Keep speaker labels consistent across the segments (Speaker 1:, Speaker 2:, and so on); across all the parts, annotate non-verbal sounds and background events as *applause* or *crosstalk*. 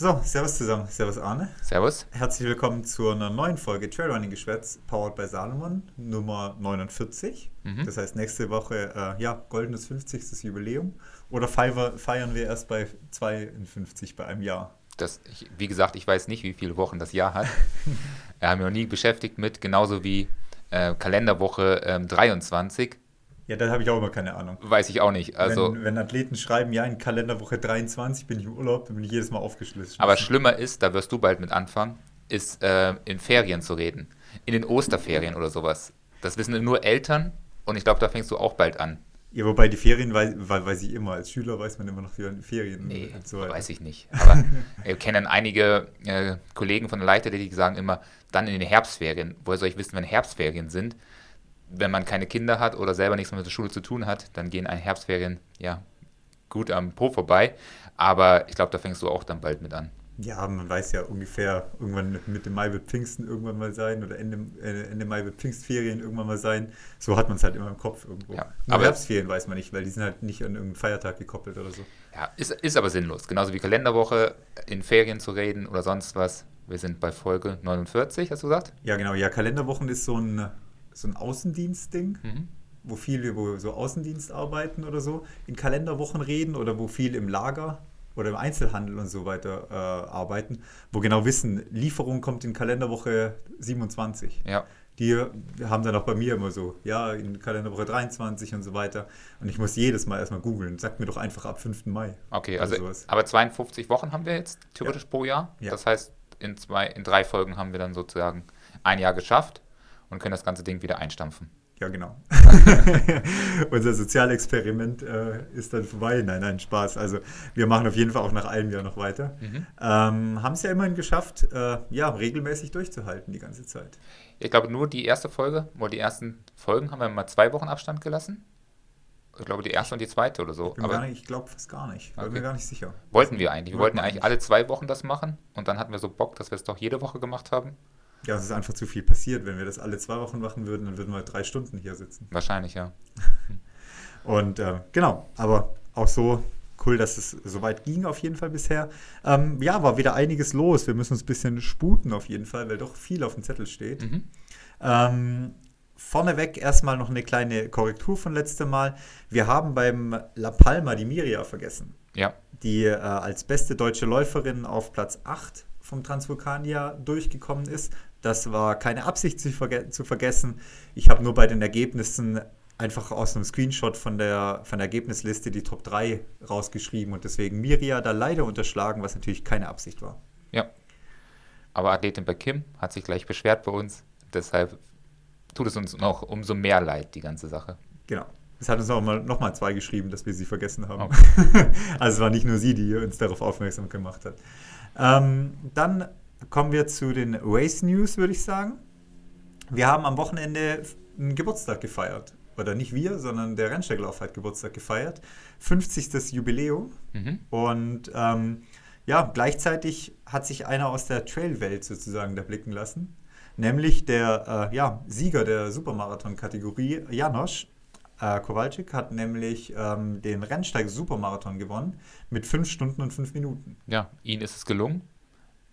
Speaker 1: So, servus zusammen. Servus Arne.
Speaker 2: Servus.
Speaker 1: Herzlich willkommen zu einer neuen Folge Trailrunning Geschwätz, powered by Salomon, Nummer 49.
Speaker 2: Mhm.
Speaker 1: Das heißt, nächste Woche, äh, ja, goldenes 50. Jubiläum. Oder feiern, wir erst bei 52 bei einem Jahr?
Speaker 2: Das, ich, wie gesagt, ich weiß nicht, wie viele Wochen das Jahr hat. *laughs* Wir haben mich noch nie beschäftigt mit, genauso wie äh, Kalenderwoche ähm, 23.
Speaker 1: Ja, da habe ich auch immer keine Ahnung.
Speaker 2: Weiß ich auch nicht. Also,
Speaker 1: wenn, wenn Athleten schreiben, ja, in Kalenderwoche 23 bin ich im Urlaub, dann bin ich jedes Mal aufgeschlüsselt.
Speaker 2: aber schlimmer ist, da wirst du bald mit anfangen, ist äh, in Ferien zu reden. In den Osterferien oder sowas. Das wissen nur Eltern und ich glaube, da fängst du auch bald an.
Speaker 1: Ja, wobei die Ferien weiß, weiß ich immer. Als Schüler weiß man immer noch für Ferien
Speaker 2: Nee,
Speaker 1: und so
Speaker 2: weiß ich nicht. Aber wir kennen einige äh, Kollegen von der Leichtathletik, die sagen immer, dann in den Herbstferien. Woher soll ich wissen, wenn Herbstferien sind? Wenn man keine Kinder hat oder selber nichts mehr mit der Schule zu tun hat, dann gehen ein Herbstferien ja gut am Po vorbei. Aber ich glaube, da fängst du auch dann bald mit an.
Speaker 1: Ja, man weiß ja ungefähr, irgendwann Mitte Mai wird Pfingsten irgendwann mal sein oder Ende, äh, Ende Mai wird Pfingstferien irgendwann mal sein. So hat man es halt immer im Kopf irgendwo.
Speaker 2: Ja,
Speaker 1: Nur
Speaker 2: aber-
Speaker 1: Herbstferien weiß man nicht, weil die sind halt nicht an irgendeinen Feiertag gekoppelt oder so.
Speaker 2: Ja, ist, ist aber sinnlos. Genauso wie Kalenderwoche in Ferien zu reden oder sonst was. Wir sind bei Folge 49, hast du gesagt?
Speaker 1: Ja, genau. Ja, Kalenderwochen ist so ein, so ein Außendienstding,
Speaker 2: Mhm.
Speaker 1: wo viele, wo so Außendienst arbeiten oder so, in Kalenderwochen reden oder wo viel im Lager oder im Einzelhandel und so weiter äh, arbeiten, wo genau wissen, Lieferung kommt in Kalenderwoche 27.
Speaker 2: Ja.
Speaker 1: Die haben dann auch bei mir immer so, ja, in Kalenderwoche 23 und so weiter. Und ich muss jedes Mal erstmal googeln. Sagt mir doch einfach ab 5. Mai.
Speaker 2: Okay, also
Speaker 1: sowas.
Speaker 2: aber 52 Wochen haben wir jetzt theoretisch pro Jahr.
Speaker 1: Ja.
Speaker 2: Das heißt, in zwei, in drei Folgen haben wir dann sozusagen ein Jahr geschafft und können das ganze Ding wieder einstampfen.
Speaker 1: Ja, genau. *laughs* Unser Sozialexperiment äh, ist dann vorbei. Nein, nein, Spaß. Also wir machen auf jeden Fall auch nach einem Jahr noch weiter.
Speaker 2: Mhm.
Speaker 1: Ähm, haben es ja immerhin geschafft, äh, ja, regelmäßig durchzuhalten die ganze Zeit.
Speaker 2: Ich glaube, nur die erste Folge, oder die ersten Folgen haben wir mal zwei Wochen Abstand gelassen. Ich glaube, die erste und die zweite oder so.
Speaker 1: Bin
Speaker 2: Aber
Speaker 1: nicht, ich glaube fast gar nicht. Bin
Speaker 2: Okay.
Speaker 1: mir gar nicht sicher.
Speaker 2: wollten wir eigentlich. Wir
Speaker 1: Wollten
Speaker 2: eigentlich. alle zwei Wochen das machen und dann hatten wir so Bock, dass wir es doch jede Woche gemacht haben.
Speaker 1: Ja, es ist einfach zu viel passiert. Wenn wir das alle zwei Wochen machen würden, dann würden wir drei Stunden hier sitzen.
Speaker 2: Wahrscheinlich, ja. *laughs*
Speaker 1: Und äh, genau, aber auch so cool, dass es so weit ging auf jeden Fall bisher. Ähm, ja, war wieder einiges los. Wir müssen uns ein bisschen sputen auf jeden Fall, weil doch viel auf dem Zettel steht.
Speaker 2: Mhm.
Speaker 1: Ähm, vorneweg erstmal noch eine kleine Korrektur von letztem Mal. Wir haben beim La Palma die Miria vergessen,
Speaker 2: Ja,
Speaker 1: die äh, als beste deutsche Läuferin auf Platz 8 vom Transvulkania durchgekommen ist. Das war keine Absicht zu, verge zu vergessen. Ich habe nur bei den Ergebnissen einfach aus einem Screenshot von der, von der Ergebnisliste die Top 3 rausgeschrieben und deswegen Miria da leider unterschlagen, was natürlich keine Absicht war.
Speaker 2: ja. Aber Athletin bei Kim hat sich gleich beschwert bei uns. Deshalb tut es uns noch umso mehr leid, die ganze Sache.
Speaker 1: Genau. Es hat uns auch mal, noch mal zwei geschrieben, dass wir sie vergessen haben.
Speaker 2: Oh. *laughs*
Speaker 1: also es war nicht nur sie, die uns darauf aufmerksam gemacht hat. Ähm, dann kommen wir zu den Race News, würde ich sagen. Wir haben am Wochenende einen Geburtstag gefeiert. Oder nicht wir, sondern der Rennsteiglauf hat Geburtstag gefeiert. 50. Jubiläum.
Speaker 2: Mhm. Und
Speaker 1: ähm, ja, gleichzeitig hat sich einer aus der Trail-Welt sozusagen da blicken lassen. Nämlich der äh, ja, Sieger der Supermarathon-Kategorie, Janosch äh, Kowalczyk, hat nämlich ähm, den Rennsteig-Supermarathon gewonnen mit 5 Stunden und 5 Minuten.
Speaker 2: ja, ihnen ist es gelungen.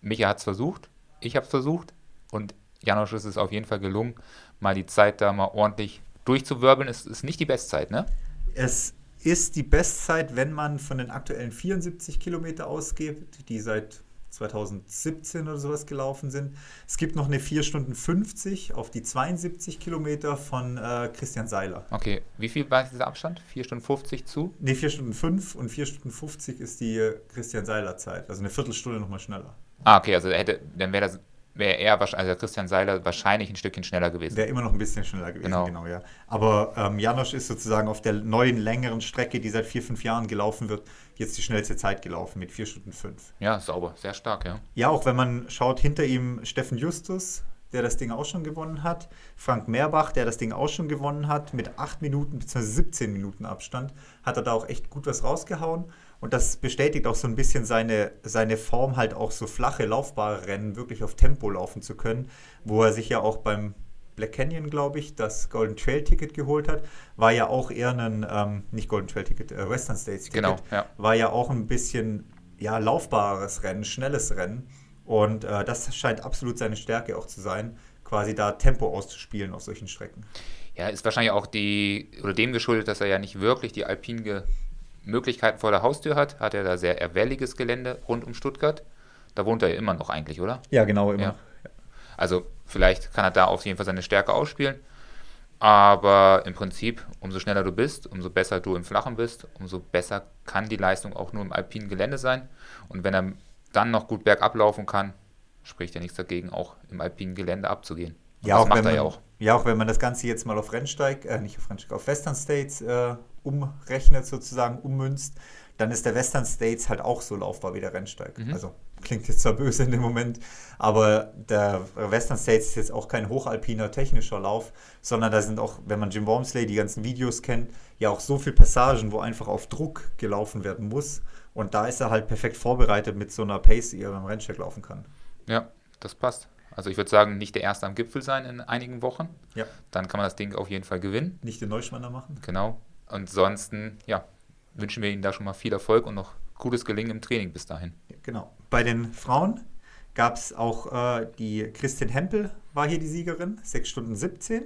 Speaker 2: Micha hat es versucht, ich habe es versucht und Janosch ist es auf jeden Fall gelungen, mal die Zeit da mal ordentlich durchzuwirbeln. Es ist nicht die Bestzeit, ne?
Speaker 1: Es ist die Bestzeit, wenn man von den aktuellen 74 Kilometer ausgeht, die seit 2017 oder sowas gelaufen sind. Es gibt noch eine 4 Stunden 50 auf die 72 Kilometer von äh, Christian Seiler.
Speaker 2: Okay, wie viel war dieser Abstand? 4 Stunden 50 zu?
Speaker 1: Ne, 4 Stunden 5 und 4 Stunden 50 ist die äh, Christian Seiler Zeit. Also eine Viertelstunde nochmal schneller.
Speaker 2: Ah, okay, also hätte, dann wäre das, wäre er also Christian Seiler wahrscheinlich ein Stückchen schneller gewesen.
Speaker 1: Wäre immer noch ein bisschen schneller gewesen, genau,
Speaker 2: Genau.
Speaker 1: ja. Aber ähm, Janosch ist sozusagen auf der neuen, längeren Strecke, die seit vier, fünf Jahren gelaufen wird, jetzt die schnellste Zeit gelaufen mit 4 Stunden 5.
Speaker 2: Ja, sauber, sehr stark, ja.
Speaker 1: Ja, auch wenn man schaut, hinter ihm Steffen Justus, der das Ding auch schon gewonnen hat, Frank Meerbach, der das Ding auch schon gewonnen hat, mit 8 Minuten bzw. 17 Minuten Abstand, hat er da auch echt gut was rausgehauen. Und das bestätigt auch so ein bisschen seine, seine Form, halt auch so flache, laufbare Rennen wirklich auf Tempo laufen zu können, wo er sich ja auch beim Black Canyon, glaube ich, das Golden Trail Ticket geholt hat, war ja auch eher ein, ähm, nicht Golden Trail Ticket, äh, Western States Ticket,
Speaker 2: Genau, ja.
Speaker 1: war ja auch ein bisschen ja, laufbares Rennen, schnelles Rennen. Und äh, das scheint absolut seine Stärke auch zu sein, quasi da Tempo auszuspielen auf solchen Strecken.
Speaker 2: Ja, ist wahrscheinlich auch die, oder dem geschuldet, dass er ja nicht wirklich die alpinen Möglichkeiten vor der Haustür hat. Hat er da sehr erwelliges Gelände rund um Stuttgart. Da wohnt er ja immer noch eigentlich, oder?
Speaker 1: Ja, genau, immer.
Speaker 2: Ja. Also vielleicht kann er da auf jeden Fall seine Stärke ausspielen. Aber im Prinzip, umso schneller du bist, umso besser du im Flachen bist, umso besser kann die Leistung auch nur im alpinen Gelände sein. Und wenn er dann noch gut bergab laufen kann, spricht ja nichts dagegen, auch im alpinen Gelände abzugehen.
Speaker 1: Und ja, das macht er man, ja auch. Ja, auch wenn man das Ganze jetzt mal auf Rennsteig, äh, nicht auf Rennsteig, auf Western States äh, umrechnet, sozusagen ummünzt, dann ist der Western States halt auch so laufbar wie der Rennsteig. Mhm. Also klingt jetzt zwar böse in dem Moment, aber der Western States ist jetzt auch kein hochalpiner technischer Lauf, sondern da sind auch, wenn man Jim Wormsley die ganzen Videos kennt, ja auch so viele Passagen, wo einfach auf Druck gelaufen werden muss. Und da ist er halt perfekt vorbereitet mit so einer Pace, die er beim Rennsteig laufen kann.
Speaker 2: Ja, das passt. Also ich würde sagen, nicht der Erste am Gipfel sein in einigen Wochen.
Speaker 1: Ja.
Speaker 2: Dann kann man das Ding auf jeden Fall gewinnen.
Speaker 1: Nicht den Neuschwander machen.
Speaker 2: Genau. Ansonsten, ja, wünschen wir Ihnen da schon mal viel Erfolg und noch gutes Gelingen im Training bis dahin.
Speaker 1: Genau. Bei den Frauen gab es auch äh, die Christin Hempel, war hier die Siegerin, 6 Stunden 17,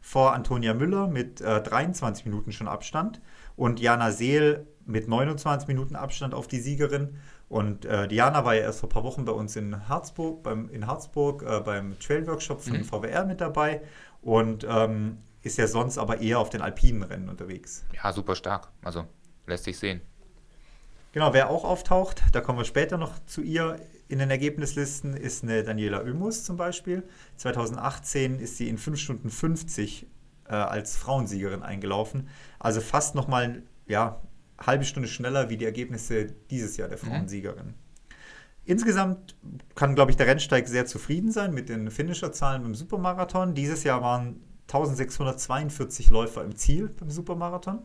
Speaker 1: vor Antonia Müller mit äh, 23 Minuten schon Abstand und Jana Seel mit 29 Minuten Abstand auf die Siegerin. Und äh, Diana war ja erst vor ein paar Wochen bei uns in Harzburg, beim, in Harzburg äh, beim Trail-Workshop von mhm. VWR mit dabei und ähm, ist ja sonst aber eher auf den alpinen Rennen unterwegs.
Speaker 2: Ja, super stark. Also lässt sich sehen.
Speaker 1: Genau, wer auch auftaucht, da kommen wir später noch zu ihr in den Ergebnislisten, ist eine Daniela Oemus zum Beispiel. 2018 ist sie in 5 Stunden 50 äh, als Frauensiegerin eingelaufen. Also fast nochmal, ja, halbe Stunde schneller wie die Ergebnisse dieses Jahr der mhm. Frauensiegerin. Mhm. Insgesamt kann, glaube ich, der Rennsteig sehr zufrieden sein mit den Finisher-Zahlen beim Supermarathon. Dieses Jahr waren 1642 Läufer im Ziel beim Supermarathon.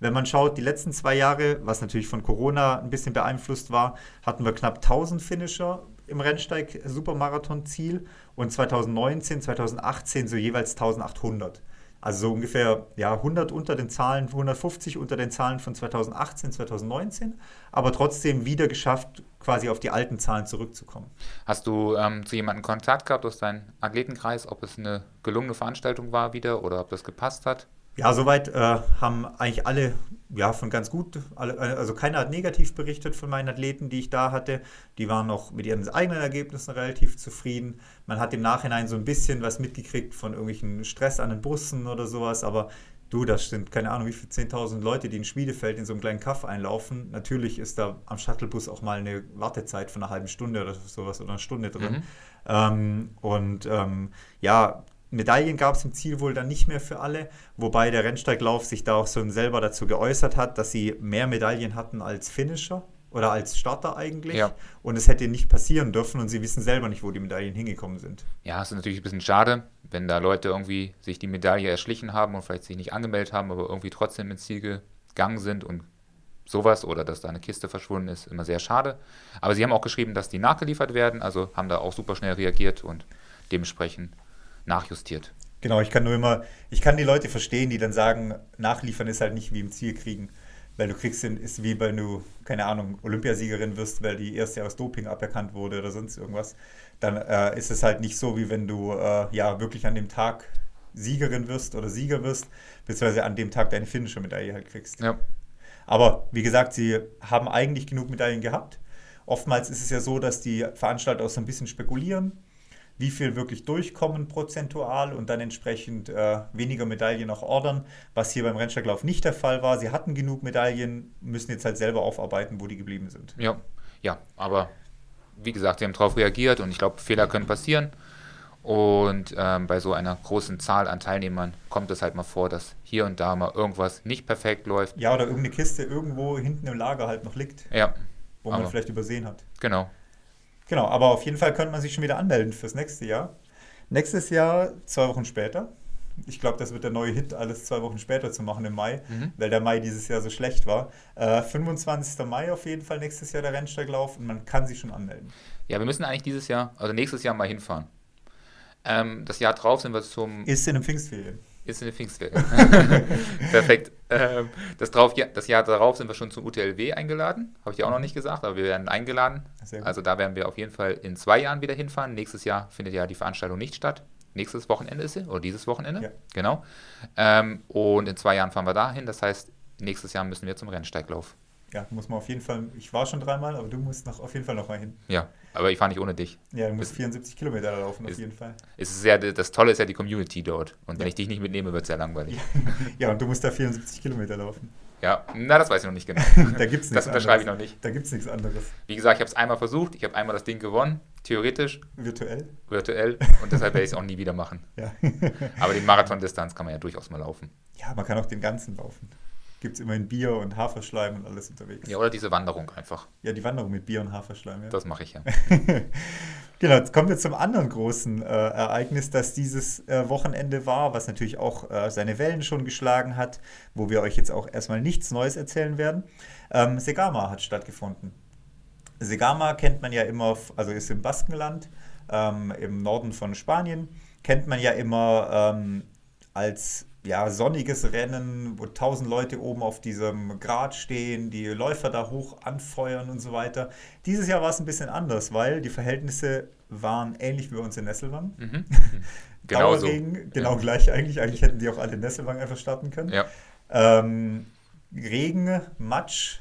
Speaker 1: Wenn man schaut, die letzten zwei Jahre, was natürlich von Corona ein bisschen beeinflusst war, hatten wir knapp 1000 Finisher im Rennsteig Supermarathon-Ziel und 2019, 2018 so jeweils 1800. Also so ungefähr ja, 100 unter den Zahlen, 150 unter den Zahlen von 2018, 2019, aber trotzdem wieder geschafft, quasi auf die alten Zahlen zurückzukommen.
Speaker 2: Hast du ähm, zu jemandem Kontakt gehabt aus deinem Athletenkreis, ob es eine gelungene Veranstaltung war wieder oder ob das gepasst hat?
Speaker 1: Ja, soweit äh, haben eigentlich alle ja, von ganz gut, also keiner hat negativ berichtet von meinen Athleten, die ich da hatte. Die waren auch mit ihren eigenen Ergebnissen relativ zufrieden. Man hat im Nachhinein so ein bisschen was mitgekriegt von irgendwelchen Stress an den Bussen oder sowas, aber du, das sind keine Ahnung, wie viele 10.000 Leute, die in Schmiedefeld in so einem kleinen Kaff einlaufen. Natürlich ist da am Shuttlebus auch mal eine Wartezeit von einer halben Stunde oder sowas oder einer Stunde drin. Mhm. Ähm, und ähm, ja, Medaillen gab es im Ziel wohl dann nicht mehr für alle, wobei der Rennsteiglauf sich da auch so selber dazu geäußert hat, dass sie mehr Medaillen hatten als Finisher oder als Starter eigentlich. Ja. Und es hätte nicht passieren dürfen und sie wissen selber nicht, wo die Medaillen hingekommen sind.
Speaker 2: Ja, es ist natürlich ein bisschen schade, wenn da Leute irgendwie sich die Medaille erschlichen haben und vielleicht sich nicht angemeldet haben, aber irgendwie trotzdem ins Ziel gegangen sind und sowas oder dass da eine Kiste verschwunden ist, immer sehr schade. Aber sie haben auch geschrieben, dass die nachgeliefert werden, also haben da auch super schnell reagiert und dementsprechend nachjustiert.
Speaker 1: Genau, ich kann nur immer, ich kann die Leute verstehen, die dann sagen, nachliefern ist halt nicht wie im Ziel kriegen. Weil du kriegst, ist wie wenn du, keine Ahnung, Olympiasiegerin wirst, weil die erste aus Doping aberkannt wurde oder sonst irgendwas. Dann äh, ist es halt nicht so, wie wenn du äh, ja wirklich an dem Tag Siegerin wirst oder Sieger wirst, beziehungsweise an dem Tag deine finnische Medaille halt kriegst.
Speaker 2: Ja.
Speaker 1: Aber wie gesagt, sie haben eigentlich genug Medaillen gehabt. Oftmals ist es ja so, dass die Veranstalter auch so ein bisschen spekulieren wie viel wirklich durchkommen prozentual und dann entsprechend äh, weniger Medaillen auch ordern, was hier beim Rennsteiglauf nicht der Fall war. Sie hatten genug Medaillen, müssen jetzt halt selber aufarbeiten, wo die geblieben sind.
Speaker 2: Ja, ja, aber wie gesagt, sie haben darauf reagiert und ich glaube, Fehler können passieren. Und ähm, bei so einer großen Zahl an Teilnehmern kommt es halt mal vor, dass hier und da mal irgendwas nicht perfekt läuft.
Speaker 1: Ja, oder irgendeine Kiste irgendwo hinten im Lager halt noch liegt.
Speaker 2: Ja.
Speaker 1: Wo man vielleicht übersehen hat.
Speaker 2: Genau.
Speaker 1: Genau, aber auf jeden Fall könnte man sich schon wieder anmelden fürs nächste Jahr. Nächstes Jahr, zwei Wochen später. Ich glaube, das wird der neue Hit, alles zwei Wochen später zu machen im Mai, mhm. weil der Mai dieses Jahr so schlecht war. Äh, 25. Mai auf jeden Fall nächstes Jahr der Rennsteiglauf und man kann sich schon anmelden.
Speaker 2: Ja, wir müssen eigentlich dieses Jahr, also nächstes Jahr mal hinfahren. Ähm, das Jahr drauf sind wir zum.
Speaker 1: Ist in den Pfingstferien.
Speaker 2: Ist in der Pfingstwerke. *laughs* Perfekt. Ähm, das, drauf, ja, das Jahr darauf sind wir schon zum UTLW eingeladen. Habe ich dir auch noch nicht gesagt, aber wir werden eingeladen. Also da werden wir auf jeden Fall in zwei Jahren wieder hinfahren. Nächstes Jahr findet ja die Veranstaltung nicht statt. Nächstes Wochenende ist sie, oder dieses Wochenende. Ja. Genau. Ähm, und in zwei Jahren fahren wir dahin. Das heißt, nächstes Jahr müssen wir zum Rennsteiglauf
Speaker 1: ja, muss man auf jeden Fall, ich war schon dreimal, aber du musst noch, auf jeden Fall noch mal hin.
Speaker 2: Ja, aber ich fahre nicht ohne dich.
Speaker 1: Ja, du musst ist, 74 Kilometer laufen, auf jeden Fall.
Speaker 2: Ist sehr, das Tolle ist ja die Community dort. Und wenn ja. ich dich nicht mitnehme, wird es sehr langweilig. *laughs*
Speaker 1: ja, und du musst da 74 Kilometer laufen.
Speaker 2: Ja, na, das weiß ich noch nicht genau. *laughs*
Speaker 1: da gibt's
Speaker 2: nichts Das unterschreibe ich noch nicht.
Speaker 1: Da gibt es nichts anderes.
Speaker 2: Wie gesagt, ich habe es einmal versucht, ich habe einmal das Ding gewonnen, theoretisch.
Speaker 1: Virtuell.
Speaker 2: Virtuell. Und deshalb werde ich es auch nie wieder machen. *laughs* ja. Aber die Marathon-Distanz kann man ja durchaus mal laufen.
Speaker 1: Ja, man kann auch den ganzen laufen gibt es immerhin Bier und Haferschleim und alles unterwegs.
Speaker 2: Ja, oder diese Wanderung einfach.
Speaker 1: Ja, die Wanderung mit Bier und Haferschleim, ja.
Speaker 2: Das mache ich ja. *laughs*
Speaker 1: genau, jetzt kommen wir zum anderen großen äh, Ereignis, das dieses äh, Wochenende war, was natürlich auch äh, seine Wellen schon geschlagen hat, wo wir euch jetzt auch erstmal nichts Neues erzählen werden. Ähm, Segama hat stattgefunden. Segama kennt man ja immer, also ist im Baskenland, ähm, im Norden von Spanien, kennt man ja immer ähm, als ja, sonniges Rennen, wo tausend Leute oben auf diesem Grat stehen, die Läufer da hoch anfeuern und so weiter. Dieses Jahr war es ein bisschen anders, weil die Verhältnisse waren ähnlich wie bei uns in Nesselwang. Mhm. *laughs* Genau Dauerregen, so. genau ja. gleich eigentlich. Eigentlich hätten die auch alle in Nesselwang einfach starten können. Ja. Ähm, Regen, Matsch,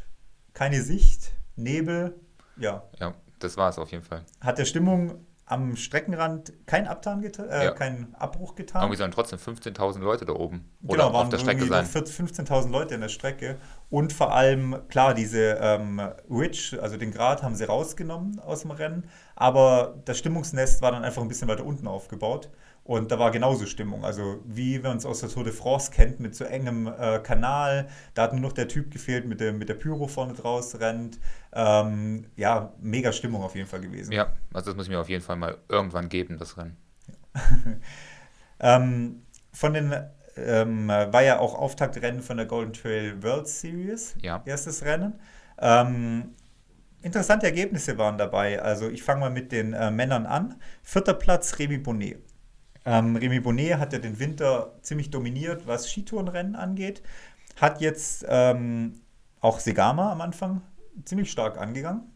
Speaker 1: keine Sicht, Nebel, ja.
Speaker 2: Ja, das war es auf jeden Fall.
Speaker 1: Hat der Stimmung am Streckenrand kein Abtan getan, äh, ja. keinen Abbruch getan.
Speaker 2: Irgendwie sollen trotzdem 15.000 Leute da oben
Speaker 1: oder genau, auf der Strecke sein. 15.000 Leute in der Strecke und vor allem, klar, diese ähm, Ridge, also den Grat, haben sie rausgenommen aus dem Rennen, aber das Stimmungsnest war dann einfach ein bisschen weiter unten aufgebaut. Und da war genauso Stimmung. Also wie man es aus der Tour de France kennt, mit so engem äh, Kanal. Da hat nur noch der Typ gefehlt, mit der, mit der Pyro vorne draus rennt. Ähm, ja, mega Stimmung auf jeden Fall gewesen.
Speaker 2: Ja, also das muss ich mir auf jeden Fall mal irgendwann geben, das Rennen. *laughs*
Speaker 1: ähm, von den ähm, war ja auch Auftaktrennen von der Golden Trail World Series. Ja. Erstes Rennen. Ähm, interessante Ergebnisse waren dabei. Also ich fange mal mit den äh, Männern an. Vierter Platz Remy Bonnet. Ähm, Remy Bonnet hat ja den Winter ziemlich dominiert, was Skitourenrennen angeht. Hat jetzt ähm, auch Segama am Anfang ziemlich stark angegangen.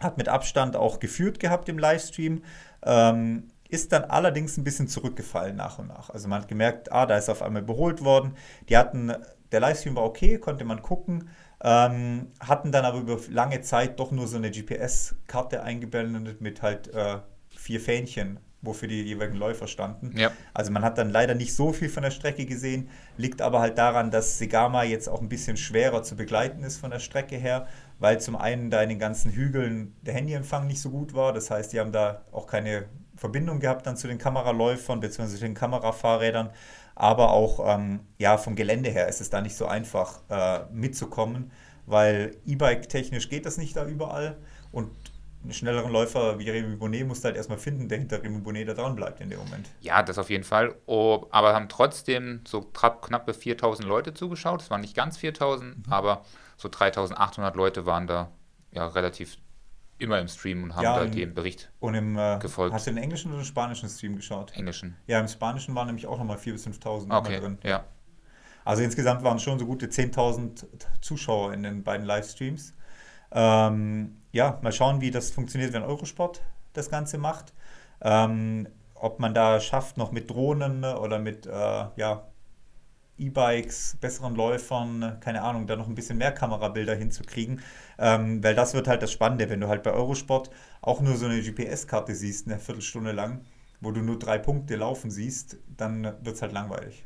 Speaker 1: Hat mit Abstand auch geführt gehabt im Livestream. Ähm, ist dann allerdings ein bisschen zurückgefallen nach und nach. Also man hat gemerkt, ah, da ist auf einmal überholt worden. Die hatten, der Livestream war okay, konnte man gucken. Ähm, hatten dann aber über lange Zeit doch nur so eine GPS-Karte eingeblendet mit halt äh, vier Fähnchen wofür die jeweiligen Läufer standen. Ja. Also man hat dann leider nicht so viel von der Strecke gesehen, liegt aber halt daran, dass Segama jetzt auch ein bisschen schwerer zu begleiten ist von der Strecke her, weil zum einen da in den ganzen Hügeln der Handyempfang nicht so gut war. Das heißt, die haben da auch keine Verbindung gehabt dann zu den Kameraläufern bzw. den Kamerafahrrädern. Aber auch ähm, ja, vom Gelände her ist es da nicht so einfach äh, mitzukommen, weil E-Bike technisch geht das nicht da überall. Und einen schnelleren Läufer wie Remy Bonnet musst du halt erstmal finden, der hinter Remy Bonnet da dran bleibt in dem Moment.
Speaker 2: Ja, das auf jeden Fall. Oh, aber haben trotzdem so knappe 4000 Leute zugeschaut. Es waren nicht ganz 4000, mhm. aber so 3800 Leute waren da ja relativ immer im Stream und haben ja, da dem Bericht
Speaker 1: und im, äh, gefolgt. Hast du den englischen oder den spanischen Stream geschaut?
Speaker 2: Englischen.
Speaker 1: Ja, im spanischen waren nämlich auch nochmal 4.000 bis 5.000
Speaker 2: okay, drin. Ja.
Speaker 1: Also insgesamt waren es schon so gute 10.000 Zuschauer in den beiden Livestreams. Ähm, ja, mal schauen, wie das funktioniert, wenn Eurosport das Ganze macht. Ähm, ob man da schafft, noch mit Drohnen oder mit äh, ja, E-Bikes, besseren Läufern, keine Ahnung, da noch ein bisschen mehr Kamerabilder hinzukriegen. Ähm, weil das wird halt das Spannende, wenn du halt bei Eurosport auch nur so eine GPS-Karte siehst, eine Viertelstunde lang, wo du nur drei Punkte laufen siehst, dann wird es halt langweilig.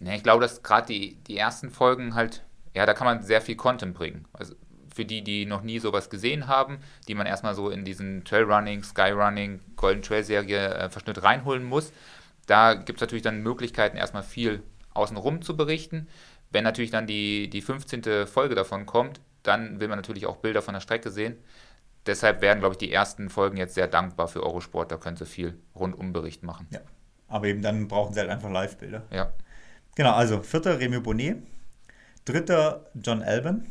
Speaker 2: Ja, ich glaube, dass gerade die, die ersten Folgen halt, ja, da kann man sehr viel Content bringen. Also für die, die noch nie sowas gesehen haben, die man erstmal so in diesen Trailrunning, Skyrunning, Golden Trail Serie äh, Verschnitt reinholen muss. Da gibt es natürlich dann Möglichkeiten, erstmal viel außenrum zu berichten. Wenn natürlich dann die, die 15. Folge davon kommt, dann will man natürlich auch Bilder von der Strecke sehen. Deshalb werden, glaube ich, die ersten Folgen jetzt sehr dankbar für Eurosport. Da können sie viel Rundumbericht machen.
Speaker 1: Ja, aber eben dann brauchen sie halt einfach Live-Bilder.
Speaker 2: Ja.
Speaker 1: Genau, also vierter Remy Bonnet, dritter John Alban,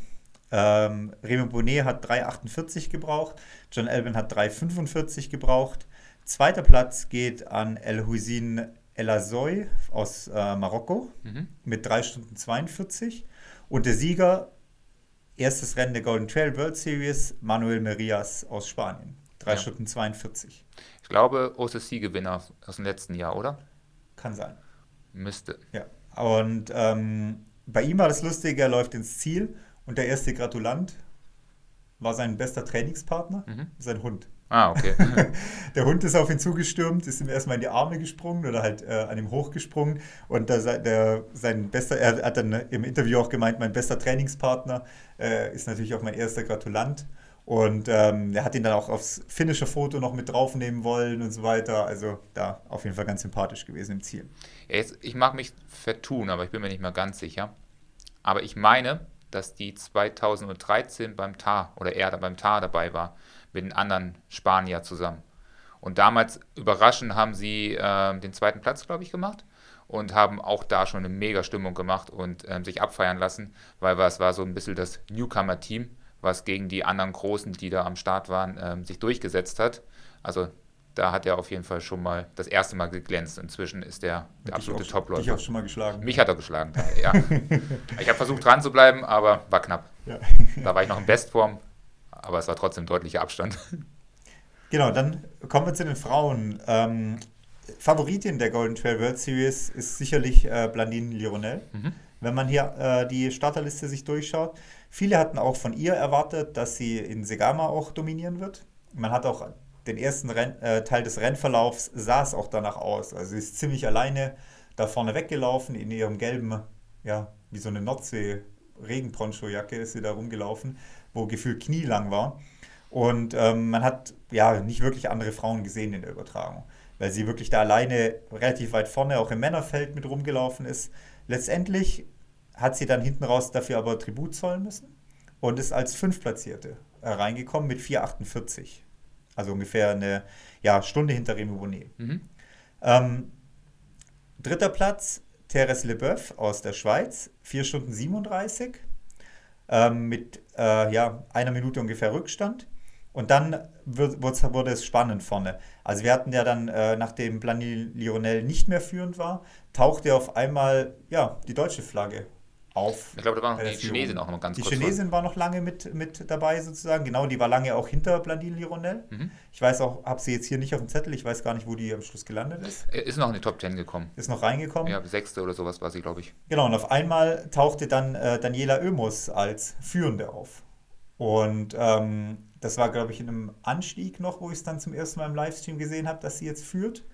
Speaker 1: ähm, Remy Bonnet hat 3,48 gebraucht, John Elvin hat 3,45 gebraucht. Zweiter Platz geht an El Huisin El Azoy aus äh, Marokko
Speaker 2: Mhm.
Speaker 1: mit 3 Stunden 42. Und der Sieger, erstes Rennen der Golden Trail World Series, Manuel Merias aus Spanien. 3
Speaker 2: Ja.
Speaker 1: Stunden 42.
Speaker 2: Ich glaube, OCC-Gewinner aus dem letzten Jahr, oder?
Speaker 1: Kann sein.
Speaker 2: Müsste.
Speaker 1: Ja. Und ähm, bei ihm war das Lustige, er läuft ins Ziel und der erste Gratulant war sein bester Trainingspartner,
Speaker 2: Mhm.
Speaker 1: sein Hund.
Speaker 2: Ah, okay. *laughs*
Speaker 1: Der Hund ist auf ihn zugestürmt, ist ihm erstmal in die Arme gesprungen oder halt äh, an ihm hochgesprungen. Und da sei- der, sein bester, er hat dann im Interview auch gemeint, mein bester Trainingspartner äh, ist natürlich auch mein erster Gratulant. Und ähm, er hat ihn dann auch aufs finnische Foto noch mit draufnehmen wollen und so weiter. Also da auf jeden Fall ganz sympathisch gewesen im Ziel.
Speaker 2: Ja, jetzt, ich mag mich vertun, aber ich bin mir nicht mehr ganz sicher. Aber ich meine, dass die 2013 beim TAR oder er beim TAR dabei war, mit den anderen Spanier zusammen. Und damals überraschend haben sie ähm, den zweiten Platz, glaube ich, gemacht und haben auch da schon eine mega Stimmung gemacht und ähm, sich abfeiern lassen, weil es war so ein bisschen das Newcomer-Team, was gegen die anderen Großen, die da am Start waren, ähm, sich durchgesetzt hat. Also da hat er auf jeden Fall schon mal das erste Mal geglänzt. Inzwischen ist er der absolute
Speaker 1: Dich auch- Dich
Speaker 2: Topläufer.
Speaker 1: auch schon mal geschlagen.
Speaker 2: Mich hat er geschlagen, ja. *laughs* ich habe versucht dran zu bleiben, aber war knapp.
Speaker 1: Ja.
Speaker 2: Da war ich noch in Bestform, aber es war trotzdem deutlicher Abstand. *laughs*
Speaker 1: Genau, dann kommen wir zu den Frauen. Ähm, Favoritin der Golden Trail World Series ist sicherlich äh, Blandine Lironel.
Speaker 2: Mhm.
Speaker 1: Wenn man hier äh, die Starterliste sich durchschaut. Viele hatten auch von ihr erwartet, dass sie in Segama auch dominieren wird. Man hat auch den ersten Renn, äh, Teil des Rennverlaufs sah es auch danach aus. Also sie ist ziemlich alleine da vorne weggelaufen in ihrem gelben, ja, wie so eine Nordsee Regenponcho-Jacke ist sie da rumgelaufen, wo gefühlt knielang war. Und ähm, man hat ja nicht wirklich andere Frauen gesehen in der Übertragung, weil sie wirklich da alleine relativ weit vorne auch im Männerfeld mit rumgelaufen ist. Letztendlich hat sie dann hinten raus dafür aber Tribut zollen müssen und ist als Fünftplatzierte äh, reingekommen mit 4,48. Also ungefähr eine ja, Stunde hinter Remy Bonnet.
Speaker 2: Mhm.
Speaker 1: Ähm, dritter Platz, Thérèse Leboeuf aus der Schweiz, 4 Stunden 37, ähm, mit äh, ja, einer Minute ungefähr Rückstand. Und dann wird, wurde, wurde es spannend vorne. Also wir hatten ja dann, äh, nachdem Blani Lionel nicht mehr führend war, tauchte auf einmal ja, die deutsche Flagge auf.
Speaker 2: Ich glaube, da war noch die. Chinesin auch noch ganz
Speaker 1: Die
Speaker 2: kurz
Speaker 1: Chinesin war noch lange mit, mit dabei sozusagen. Genau, die war lange auch hinter Blandine Lironel.
Speaker 2: Mhm.
Speaker 1: Ich weiß auch, habe sie jetzt hier nicht auf dem Zettel. Ich weiß gar nicht, wo die am Schluss gelandet ist.
Speaker 2: Er Ist noch in die Top 10 gekommen.
Speaker 1: Ist noch reingekommen.
Speaker 2: Ja, sechste oder sowas war sie, glaube ich.
Speaker 1: Genau, und auf einmal tauchte dann äh, Daniela Oemus als Führende auf. Und ähm, das war, glaube ich, in einem Anstieg noch, wo ich es dann zum ersten Mal im Livestream gesehen habe, dass sie jetzt führt.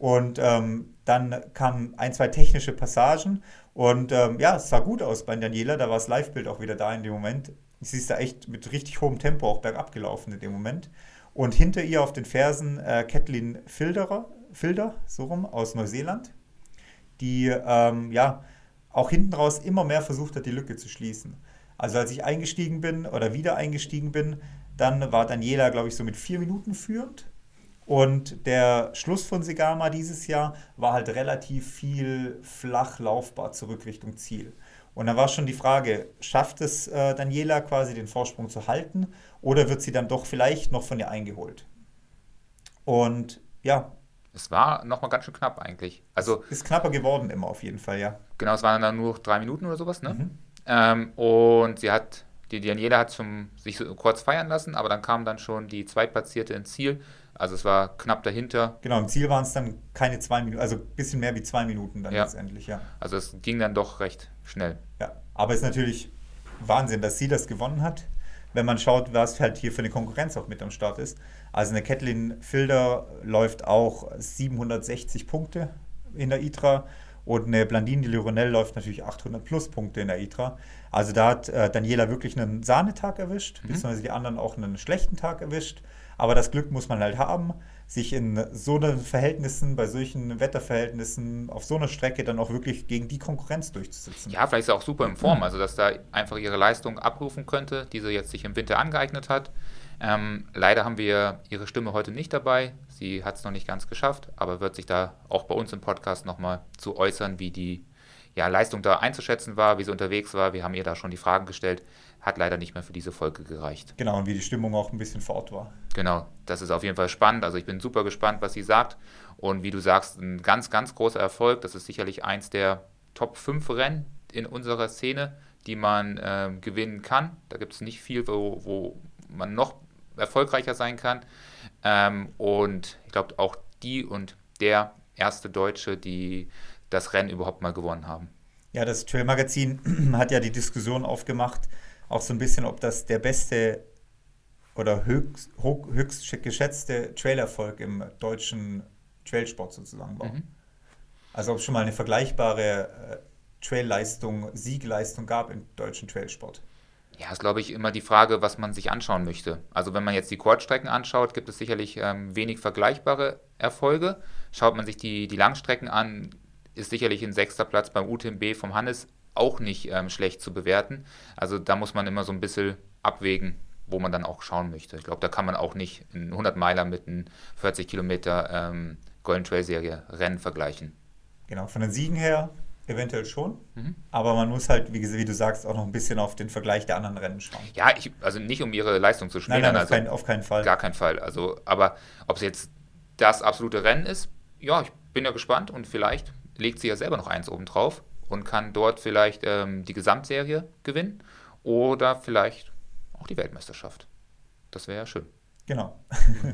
Speaker 1: Und ähm, dann kamen ein, zwei technische Passagen. Und ähm, ja, es sah gut aus bei Daniela. Da war das Live-Bild auch wieder da in dem Moment. Sie ist da echt mit richtig hohem Tempo auch bergab gelaufen in dem Moment. Und hinter ihr auf den Fersen äh, Kathleen Filderer, Filder, so rum, aus Neuseeland, die ähm, ja auch hinten raus immer mehr versucht hat, die Lücke zu schließen. Also als ich eingestiegen bin oder wieder eingestiegen bin, dann war Daniela, glaube ich, so mit vier Minuten führend. Und der Schluss von Segama dieses Jahr war halt relativ viel flach laufbar zurück Richtung Ziel. Und dann war schon die Frage, schafft es äh, Daniela quasi den Vorsprung zu halten oder wird sie dann doch vielleicht noch von ihr eingeholt? Und ja,
Speaker 2: Es war nochmal ganz schön knapp eigentlich. Also
Speaker 1: ist knapper geworden immer auf jeden Fall, ja.
Speaker 2: genau, es waren dann nur drei Minuten oder sowas, ne?
Speaker 1: Mhm.
Speaker 2: Ähm, und sie hat, die Daniela hat zum, sich so kurz feiern lassen, aber dann kam dann schon die Zweitplatzierte ins Ziel. Also es war knapp dahinter.
Speaker 1: Genau, im Ziel waren es dann keine zwei Minuten, also ein bisschen mehr wie zwei Minuten dann
Speaker 2: Ja.
Speaker 1: letztendlich, ja.
Speaker 2: Also es ging dann doch recht schnell.
Speaker 1: ja. Aber es ist natürlich Wahnsinn, dass sie das gewonnen hat, wenn man schaut, was halt hier für eine Konkurrenz auch mit am Start ist. Also eine Kathleen Filder läuft auch 760 Punkte in der ITRA und eine Blandine de Lironel läuft natürlich 800 plus Punkte in der ITRA. Also da hat äh, Daniela wirklich einen Sahnetag erwischt,
Speaker 2: Mhm.
Speaker 1: beziehungsweise die anderen auch einen schlechten Tag erwischt. Aber das Glück muss man halt haben, sich in so einen Verhältnissen, bei solchen Wetterverhältnissen, auf so einer Strecke dann auch wirklich gegen die Konkurrenz durchzusetzen.
Speaker 2: Ja, vielleicht ist sie auch super in. Form, also dass da einfach ihre Leistung abrufen könnte, die sie jetzt sich im Winter angeeignet hat. Ähm, leider haben wir ihre Stimme heute nicht dabei. Sie hat es noch nicht ganz geschafft, aber wird sich da auch bei uns im Podcast nochmal zu äußern, wie die ja, Leistung da einzuschätzen war, wie sie unterwegs war. Wir haben ihr da schon die Fragen gestellt. Hat leider nicht mehr für diese Folge gereicht.
Speaker 1: Genau, und wie die Stimmung auch ein bisschen vor Ort war.
Speaker 2: Genau, das ist auf jeden Fall spannend. Also ich bin super gespannt, was sie sagt. Und wie du sagst, ein ganz, ganz großer Erfolg. Das ist sicherlich eins der Top 5 Rennen in unserer Szene, die man äh, gewinnen kann. Da gibt es nicht viel, wo, wo man noch erfolgreicher sein kann. Ähm, und ich glaube auch die und der erste Deutsche, die das Rennen überhaupt mal gewonnen haben.
Speaker 1: Ja, das Trail Magazin *clears throat* hat ja die Diskussion aufgemacht, auch so ein bisschen, ob das der beste oder höchst, höchst geschätzte Trailerfolg im deutschen Trailsport sozusagen war. Mhm. Also ob es schon mal eine vergleichbare äh, Trailleistung, Siegleistung gab im deutschen Trailsport.
Speaker 2: Ja, ist, glaube ich, immer die Frage, was man sich anschauen möchte. Also wenn man jetzt die Kurzstrecken anschaut, gibt es sicherlich ähm, wenig vergleichbare Erfolge. Schaut man sich die, die Langstrecken an, ist sicherlich ein sechster Platz beim UTMB vom Hannes auch nicht ähm, schlecht zu bewerten. Also da muss man immer so ein bisschen abwägen, wo man dann auch schauen möchte. Ich glaube, da kann man auch nicht einen 100 Meiler mit einem 40 Kilometer ähm, Golden Trail Serie Rennen vergleichen.
Speaker 1: Genau, von den Siegen her Eventuell schon. Mhm. Aber man muss halt, wie, wie, du sagst, auch noch ein bisschen auf den Vergleich der anderen Rennen schauen.
Speaker 2: Ja, ich, also nicht um ihre Leistung zu schmälern.
Speaker 1: Nein, nein,
Speaker 2: auf, also
Speaker 1: kein, auf keinen Fall.
Speaker 2: Gar keinen Fall. Also, aber ob es jetzt das absolute Rennen ist, ja, ich bin ja gespannt und vielleicht legt sie ja selber noch eins oben drauf und kann dort vielleicht ähm, die Gesamtserie gewinnen oder vielleicht auch die Weltmeisterschaft. Das wäre ja schön.
Speaker 1: Genau. *laughs*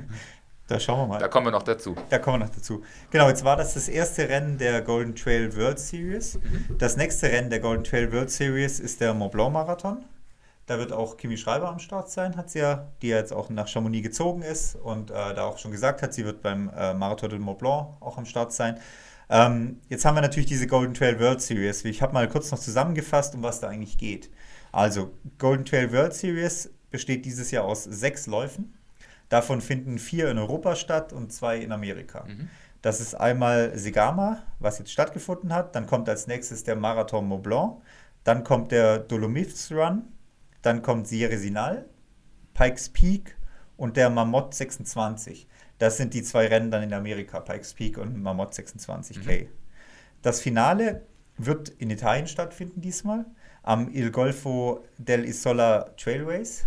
Speaker 1: Da schauen wir mal.
Speaker 2: Da kommen wir noch dazu.
Speaker 1: Da kommen wir noch dazu. Genau, jetzt war das das erste Rennen der Golden Trail World Series. Mhm. Das nächste Rennen der Golden Trail World Series ist der Mont Blanc Marathon. Da wird auch Kimi Schreiber am Start sein, hat sie ja, die jetzt auch nach Chamonix gezogen ist und äh, da auch schon gesagt hat, sie wird beim äh, Marathon de Mont Blanc auch am Start sein. Ähm, jetzt haben wir natürlich diese Golden Trail World Series. Ich habe mal kurz noch zusammengefasst, um was da eigentlich geht. Also, Golden Trail World Series besteht dieses Jahr aus sechs Läufen. Davon finden vier in Europa statt und zwei in Amerika. Mhm. Das ist einmal Segama, was jetzt stattgefunden hat. Dann kommt als nächstes der Marathon Mont Blanc. Dann kommt der Dolomites Run. Dann kommt Sierre Sinal, Pikes Peak und der Marmot 26. Das sind die zwei Rennen dann in Amerika, Pikes Peak und Marmot 26K. Mhm. Das Finale wird in Italien stattfinden diesmal, am Il Golfo del Isola Trailways.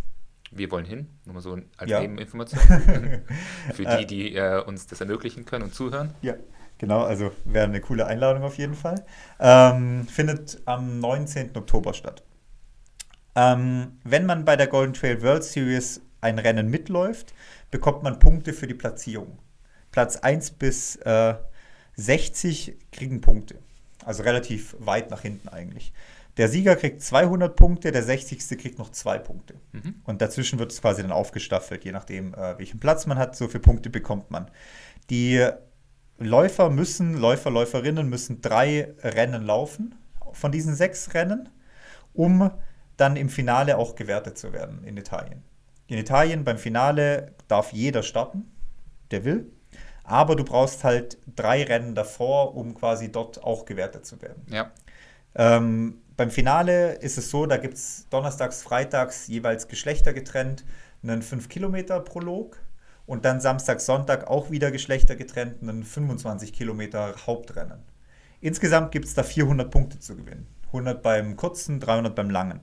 Speaker 2: Wir wollen hin, nur mal so als
Speaker 1: ja.
Speaker 2: Nebeninformation. *laughs* Für die, die äh, uns das ermöglichen können und zuhören.
Speaker 1: Ja, genau, also wäre eine coole Einladung auf jeden Fall. Ähm, findet am 19. Oktober statt. Ähm, wenn man bei der Golden Trail World Series ein Rennen mitläuft, bekommt man Punkte für die Platzierung. Platz 1 bis äh, 60 kriegen Punkte. Also relativ weit nach hinten eigentlich. Der Sieger kriegt 200 Punkte, der 60. kriegt noch zwei Punkte. Mhm. Und dazwischen wird es quasi dann aufgestaffelt, je nachdem, äh, welchen Platz man hat, so viele Punkte bekommt man. Die Läufer müssen, Läufer, Läuferinnen müssen drei Rennen laufen von diesen sechs Rennen, um dann im Finale auch gewertet zu werden in Italien. In Italien beim Finale darf jeder starten, der will. Aber du brauchst halt drei Rennen davor, um quasi dort auch gewertet zu werden.
Speaker 2: Ja.
Speaker 1: Ähm, beim Finale ist es so, da gibt es donnerstags, freitags jeweils Geschlechter getrennt, einen 5-Kilometer-Prolog und dann Samstag, Sonntag auch wieder Geschlechter getrennt, einen 25 Kilometer Hauptrennen. Insgesamt gibt es da 400 Punkte zu gewinnen. 100 beim kurzen, 300 beim langen.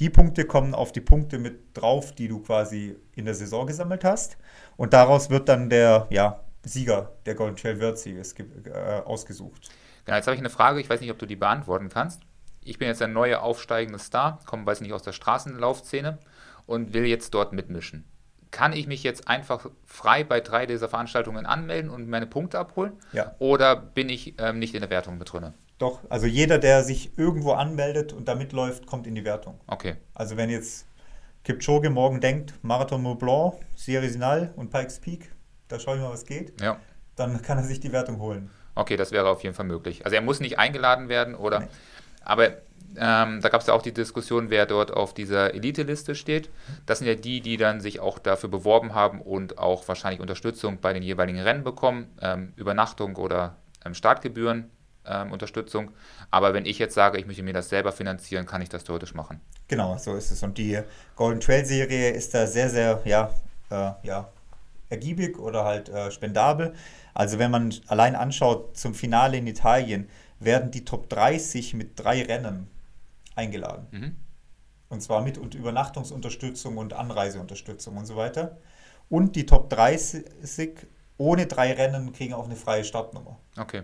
Speaker 1: Die Punkte kommen auf die Punkte mit drauf, die du quasi in der Saison gesammelt hast. Und daraus wird dann der ja, Sieger der Golden Trail World Series äh, ausgesucht.
Speaker 2: Genau, jetzt habe ich eine Frage, ich weiß nicht, ob du die beantworten kannst ich bin jetzt ein neuer aufsteigender Star, komme, weiß nicht, aus der Straßenlaufszene und will jetzt dort mitmischen. Kann ich mich jetzt einfach frei bei drei dieser Veranstaltungen anmelden und meine Punkte abholen?
Speaker 1: Ja.
Speaker 2: Oder bin ich ähm, nicht in der Wertung mit drin?
Speaker 1: Doch, also jeder, der sich irgendwo anmeldet und da mitläuft, kommt in die Wertung.
Speaker 2: Okay.
Speaker 1: Also wenn jetzt Kipchoge morgen denkt, Marathon Mont Blanc, Sierra Sinal und Pikes Peak, da schaue ich mal, was geht,
Speaker 2: ja.
Speaker 1: dann kann er sich die Wertung holen.
Speaker 2: Okay, das wäre auf jeden Fall möglich. Also er muss nicht eingeladen werden oder... Nee aber ähm, da gab es ja auch die Diskussion, wer dort auf dieser Elite-Liste steht. Das sind ja die, die dann sich auch dafür beworben haben und auch wahrscheinlich Unterstützung bei den jeweiligen Rennen bekommen, ähm, Übernachtung oder ähm, Startgebühren. Ähm, Unterstützung. Aber wenn ich jetzt sage, ich möchte mir das selber finanzieren, kann ich das theoretisch machen.
Speaker 1: Genau, so ist es. Und die Golden Trail Serie ist da sehr, sehr, ja, äh, ja, ergiebig oder halt äh, spendabel. Also wenn man allein anschaut zum Finale in Italien, werden die Top 30 mit drei Rennen eingeladen.
Speaker 2: Mhm.
Speaker 1: Und zwar mit und Übernachtungsunterstützung und Anreiseunterstützung und so weiter. Und die Top 30 ohne drei Rennen kriegen auch eine freie Startnummer.
Speaker 2: Okay.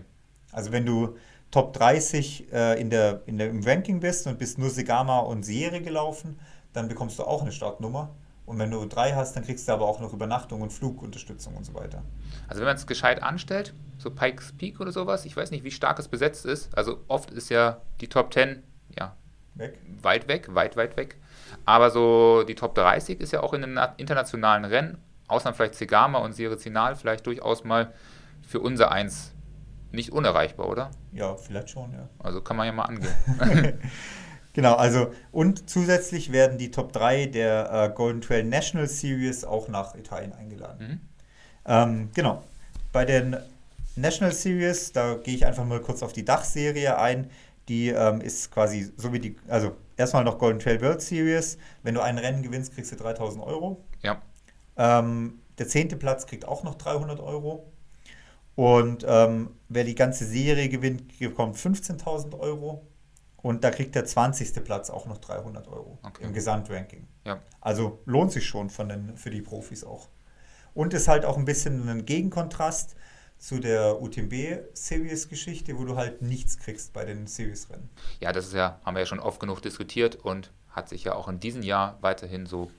Speaker 1: Also wenn du Top 30 äh, in der, in der, im Ranking bist und bist nur Segama und Serie gelaufen, dann bekommst du auch eine Startnummer. Und wenn du drei hast, dann kriegst du aber auch noch Übernachtung und Flugunterstützung und so weiter.
Speaker 2: Also wenn man es gescheit anstellt, so Pikes Peak oder sowas, ich weiß nicht, wie stark es besetzt ist. Also oft ist ja die Top 10 ja,
Speaker 1: Weg?
Speaker 2: weit weg, weit, weit weg. Aber so die Top 30 ist ja auch in den internationalen Rennen, außer vielleicht Segama und Sirizinal, vielleicht durchaus mal für unser Eins nicht unerreichbar, oder?
Speaker 1: Ja, vielleicht schon, ja.
Speaker 2: Also kann man ja mal angehen. *laughs*
Speaker 1: genau, also und zusätzlich werden die Top 3 der äh, Golden Trail National Series auch nach Italien eingeladen.
Speaker 2: Mhm.
Speaker 1: Ähm, genau. Bei den National Series, da gehe ich einfach mal kurz auf die Dachserie ein. Die ähm, ist quasi so wie die, also erstmal noch Golden Trail World Series. Wenn du ein Rennen gewinnst, kriegst du 3000 Euro.
Speaker 2: Ja.
Speaker 1: Ähm, der zehnte Platz kriegt auch noch 300 Euro. Und ähm, wer die ganze Serie gewinnt, bekommt 15.000 Euro. Und da kriegt der 20. Platz auch noch 300 Euro
Speaker 2: Okay.
Speaker 1: im Gesamtranking.
Speaker 2: Ja.
Speaker 1: Also lohnt sich schon von den, für die Profis auch. Und ist halt auch ein bisschen ein Gegenkontrast zu der UTMB-Series-Geschichte, wo du halt nichts kriegst bei den Series-Rennen.
Speaker 2: Ja, das ist ja, haben wir ja schon oft genug diskutiert und hat sich ja auch in diesem Jahr weiterhin so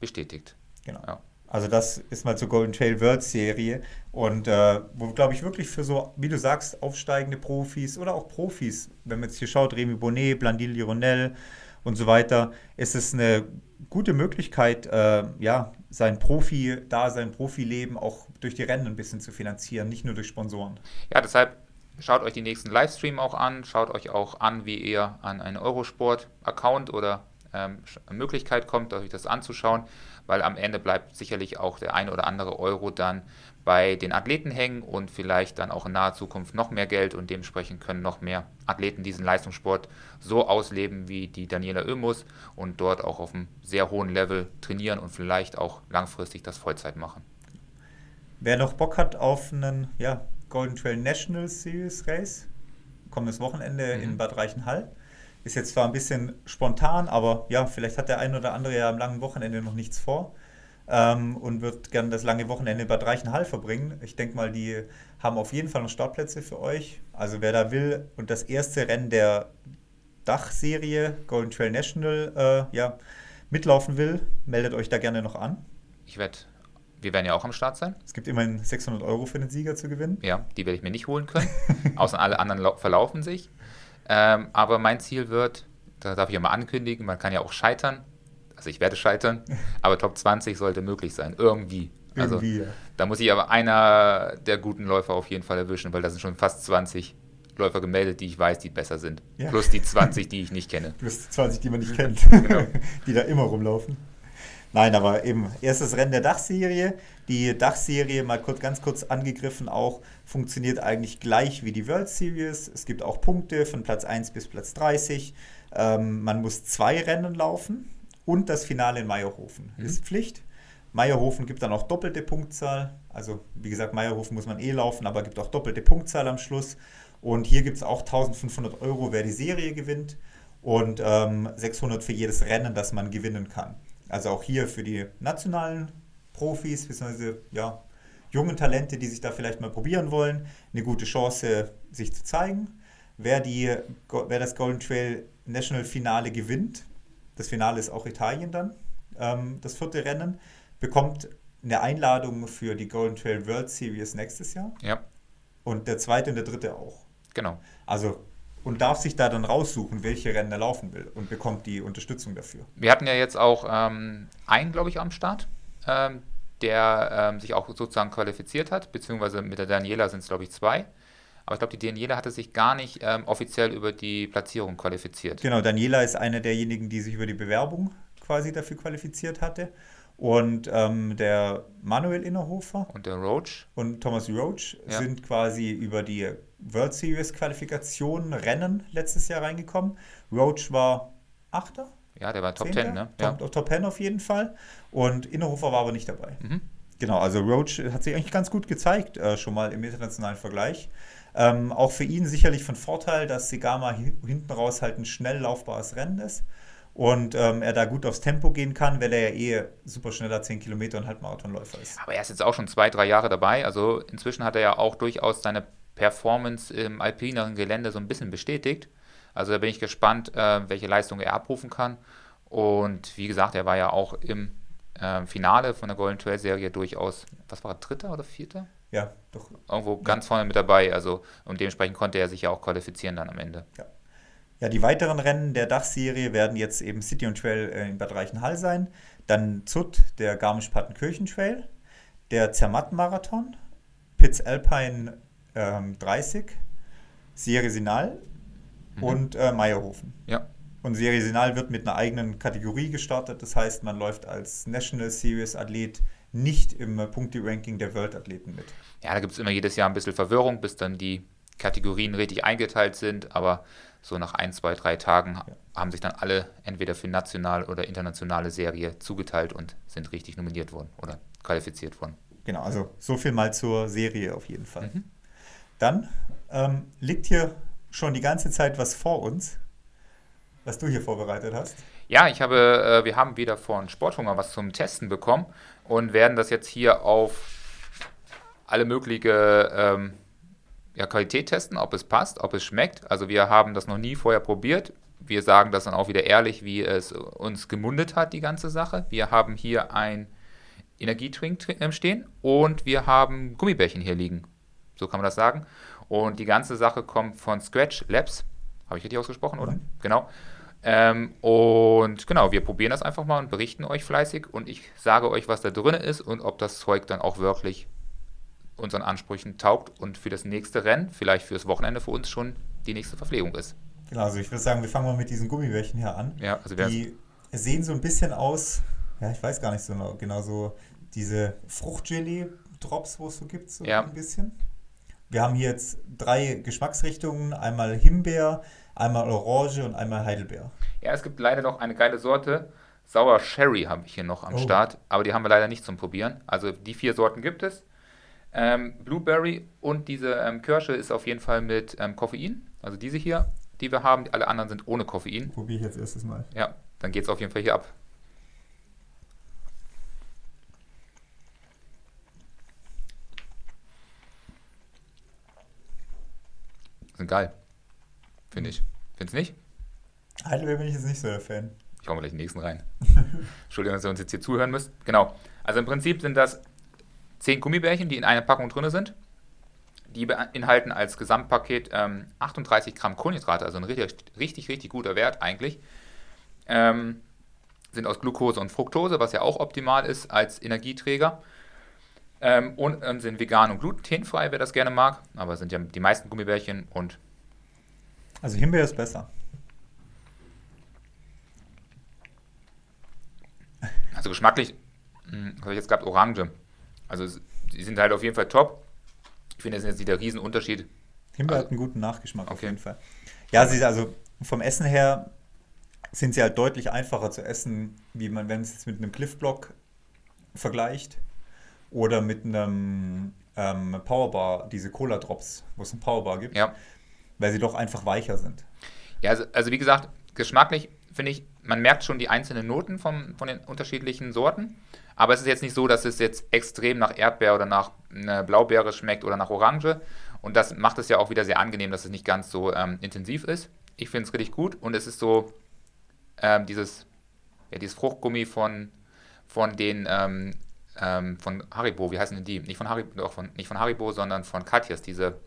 Speaker 2: bestätigt.
Speaker 1: Genau.
Speaker 2: Ja.
Speaker 1: Also das ist mal zur Golden Trail World Serie. Und äh, wo glaube ich wirklich für so, wie du sagst, aufsteigende Profis oder auch Profis, wenn man jetzt hier schaut, Remy Bonnet, Blandil Lironel und so weiter, ist es eine gute Möglichkeit, äh, ja, sein Profi, da sein Profileben auch durch die Rennen ein bisschen zu finanzieren, nicht nur durch Sponsoren.
Speaker 2: Ja, deshalb schaut euch die nächsten Livestream auch an, schaut euch auch an, wie ihr an einen Eurosport-Account oder ähm, Möglichkeit kommt, euch das anzuschauen, weil am Ende bleibt sicherlich auch der ein oder andere Euro dann bei den Athleten hängen und vielleicht dann auch in naher Zukunft noch mehr Geld und dementsprechend können noch mehr Athleten diesen Leistungssport so ausleben wie die Daniela Oemus und dort auch auf einem sehr hohen Level trainieren und vielleicht auch langfristig das Vollzeit machen.
Speaker 1: Wer noch Bock hat auf einen ja, Golden Trail National Series Race, kommendes Wochenende
Speaker 2: Mhm.
Speaker 1: in Bad Reichenhall. Ist jetzt zwar ein bisschen spontan, aber ja, vielleicht hat der ein oder andere ja am langen Wochenende noch nichts vor ähm, und wird gerne das lange Wochenende in Bad Reichenhall verbringen. Ich denke mal, die haben auf jeden Fall noch Startplätze für euch. Also wer da will und das erste Rennen der Dachserie Golden Trail National äh, ja, mitlaufen will, meldet euch da gerne noch an.
Speaker 2: Ich werde, wir werden ja auch am Start sein.
Speaker 1: Es gibt immerhin 600 Euro für den Sieger zu gewinnen.
Speaker 2: Ja, die werde ich mir nicht holen können, außer alle anderen lau- verlaufen sich. Ähm, aber mein Ziel wird, da darf ich ja mal ankündigen, man kann ja auch scheitern. Also ich werde scheitern, *laughs* aber Top 20 sollte möglich sein, irgendwie. Also
Speaker 1: Irgendwie. ja.
Speaker 2: da muss ich aber einer der guten Läufer auf jeden Fall erwischen, weil da sind schon fast 20 Läufer gemeldet, die ich weiß, die besser sind.
Speaker 1: Ja.
Speaker 2: Plus die 20, die ich nicht kenne.
Speaker 1: Plus 20, die man nicht *laughs* kennt,
Speaker 2: Genau. *laughs*
Speaker 1: die da immer rumlaufen. Nein, aber eben erstes Rennen der Dachserie. Die Dachserie, mal kurz, ganz kurz angegriffen, auch funktioniert eigentlich gleich wie die World Series. Es gibt auch Punkte von Platz 1 bis Platz 30. Ähm, man muss zwei Rennen laufen und das Finale in Meierhofen
Speaker 2: Mhm.
Speaker 1: ist Pflicht. Meierhofen gibt dann auch doppelte Punktzahl. Also wie gesagt, Meierhofen muss man eh laufen, aber gibt auch doppelte Punktzahl am Schluss. Und hier gibt es auch 1500 Euro, wer die Serie gewinnt und ähm, 600 für jedes Rennen, das man gewinnen kann. Also auch hier für die nationalen Profis, beziehungsweise ja, jungen Talente, die sich da vielleicht mal probieren wollen, eine gute Chance, sich zu zeigen. Wer, die, wer das Golden Trail National Finale gewinnt, das Finale ist auch Italien dann, ähm, das vierte Rennen, bekommt eine Einladung für die Golden Trail World Series nächstes Jahr
Speaker 2: Ja,
Speaker 1: und der zweite und der dritte auch.
Speaker 2: genau.
Speaker 1: Also und darf sich da dann raussuchen, welche Rennen er laufen will und bekommt die Unterstützung dafür.
Speaker 2: Wir hatten ja jetzt auch ähm, einen, glaube ich, am Start, ähm, der ähm, sich auch sozusagen qualifiziert hat, beziehungsweise mit der Daniela sind es, glaube ich, zwei. Aber ich glaube, die Daniela hatte sich gar nicht ähm, offiziell über die Platzierung qualifiziert.
Speaker 1: Genau, Daniela ist eine derjenigen, die sich über die Bewerbung quasi dafür qualifiziert hatte. Und ähm, der Manuel Innerhofer
Speaker 2: Und der Roach,
Speaker 1: und Thomas Roach
Speaker 2: Ja.
Speaker 1: sind quasi über die World Series Qualifikation Rennen letztes Jahr reingekommen. Roach war Achter,
Speaker 2: ja, der war Top
Speaker 1: Zehnter?
Speaker 2: 10, ne? Ja.
Speaker 1: Top, Top 10 auf jeden Fall. Und Innerhofer war aber nicht dabei.
Speaker 2: Mhm.
Speaker 1: Genau, also Roach hat sich eigentlich ganz gut gezeigt, äh, schon mal im internationalen Vergleich. Ähm, auch für ihn sicherlich von Vorteil, dass Sigama hinten raus halt ein schnell laufbares Rennen ist und ähm, er da gut aufs Tempo gehen kann, weil er ja eh super schneller 10 Kilometer und Halbmarathonläufer ist.
Speaker 2: Aber er ist jetzt auch schon zwei, drei Jahre dabei. Also inzwischen hat er ja auch durchaus seine Performance im alpineren Gelände so ein bisschen bestätigt. Also da bin ich gespannt, äh, welche Leistung er abrufen kann. Und wie gesagt, er war ja auch im äh, Finale von der Golden Trail Serie durchaus, was war er, dritter oder vierter?
Speaker 1: Ja, doch.
Speaker 2: Irgendwo ganz vorne mit dabei. Also und dementsprechend konnte er sich ja auch qualifizieren dann am Ende.
Speaker 1: Ja. Ja, die weiteren Rennen der Dachserie werden jetzt eben City und Trail äh, in Bad Reichenhall sein. Dann ZUT, der Garmisch-Partenkirchen Trail, der Zermatt-Marathon, Pitts Alpine ähm, 30, Serie Sinal mhm. und äh, Meierhofen.
Speaker 2: Ja.
Speaker 1: Und Serie Sinal wird mit einer eigenen Kategorie gestartet. Das heißt, man läuft als National Series Athlet nicht im Punkte-Ranking der World-Athleten mit.
Speaker 2: Ja, da gibt es immer jedes Jahr ein bisschen Verwirrung, bis dann die Kategorien richtig eingeteilt sind. Aber so nach ein, zwei, drei Tagen ja. haben sich dann alle entweder für national oder internationale Serie zugeteilt und sind richtig nominiert worden oder qualifiziert worden.
Speaker 1: Genau, also so viel mal zur Serie auf jeden Fall. Mhm. Dann ähm, liegt hier schon die ganze Zeit was vor uns, was du hier vorbereitet hast.
Speaker 2: Ja, ich habe, äh, wir haben wieder von Sporthunger was zum Testen bekommen und werden das jetzt hier auf alle möglichen ähm, ja, Qualität testen, ob es passt, ob es schmeckt. Also wir haben das noch nie vorher probiert. Wir sagen das dann auch wieder ehrlich, wie es uns gemundet hat, die ganze Sache. Wir haben hier ein Energietrink äh, stehen und wir haben Gummibärchen hier liegen. So kann man das sagen. Und die ganze Sache kommt von Scratch Labs. Habe ich richtig ausgesprochen, oder? Mhm. Genau. Ähm, und genau, wir probieren das einfach mal und berichten euch fleißig und ich sage euch, was da drin ist und ob das Zeug dann auch wirklich unseren Ansprüchen taugt und für das nächste Rennen, vielleicht fürs Wochenende für uns schon die nächste Verpflegung ist.
Speaker 1: Genau, also ich würde sagen, wir fangen mal mit diesen Gummibärchen hier an.
Speaker 2: Ja, also
Speaker 1: die sehen so ein bisschen aus, ja, ich weiß gar nicht so genau, genau so diese Fruchtgelee-Drops, wo es so gibt, so
Speaker 2: ja.
Speaker 1: ein bisschen. Wir haben hier jetzt drei Geschmacksrichtungen, einmal Himbeer, einmal Orange und einmal Heidelbeer.
Speaker 2: Ja, es gibt leider noch eine geile Sorte. Sauer Sherry habe ich hier noch am oh. Start, aber die haben wir leider nicht zum Probieren. Also die vier Sorten gibt es. Ähm, Blueberry und diese ähm, Kirsche ist auf jeden Fall mit ähm, Koffein. Also diese hier, die wir haben, alle anderen sind ohne Koffein.
Speaker 1: Probiere ich jetzt erstes Mal.
Speaker 2: Ja, dann geht es auf jeden Fall hier ab. Sind geil. Finde ich. Findest du nicht?
Speaker 1: Heidelbeer bin ich jetzt nicht so der Fan.
Speaker 2: Ich komme gleich den nächsten rein. *laughs* Entschuldigung, dass ihr uns jetzt hier zuhören müsst. Genau. Also im Prinzip sind das 10 Gummibärchen, die in einer Packung drin sind. Die beinhalten als Gesamtpaket ähm, 38 Gramm Kohlenhydrate, also ein richtig, richtig, richtig guter Wert eigentlich. Ähm, sind aus Glucose und Fructose, was ja auch optimal ist als Energieträger. Ähm, und ähm, sind vegan und glutenfrei, wer das gerne mag. Aber sind ja die meisten Gummibärchen und.
Speaker 1: Also Himbeer ist besser.
Speaker 2: Also geschmacklich, hm, habe ich jetzt gehabt, Orange. Also die sind halt auf jeden Fall top. Ich finde, das ist jetzt nicht der Riesenunterschied.
Speaker 1: Himbeer also, hat einen guten Nachgeschmack okay. auf jeden Fall. Ja, sie, also vom Essen her sind sie halt deutlich einfacher zu essen, wie man, wenn es jetzt mit einem Cliff-Block vergleicht oder mit einem ähm, Powerbar, diese Cola-Drops, wo es ein Powerbar gibt,
Speaker 2: ja.
Speaker 1: weil sie doch einfach weicher sind.
Speaker 2: Ja, also, also wie gesagt, geschmacklich finde ich, man merkt schon die einzelnen Noten vom, von den unterschiedlichen Sorten. Aber es ist jetzt nicht so, dass es jetzt extrem nach Erdbeer oder nach äh, Blaubeere schmeckt oder nach Orange. Und das macht es ja auch wieder sehr angenehm, dass es nicht ganz so ähm, intensiv ist. Ich finde es richtig gut und es ist so ähm, dieses, ja, dieses Fruchtgummi von, von den ähm, ähm von Haribo, wie heißen denn die? Nicht von Haribo, von, nicht von Haribo, sondern von Katjas, diese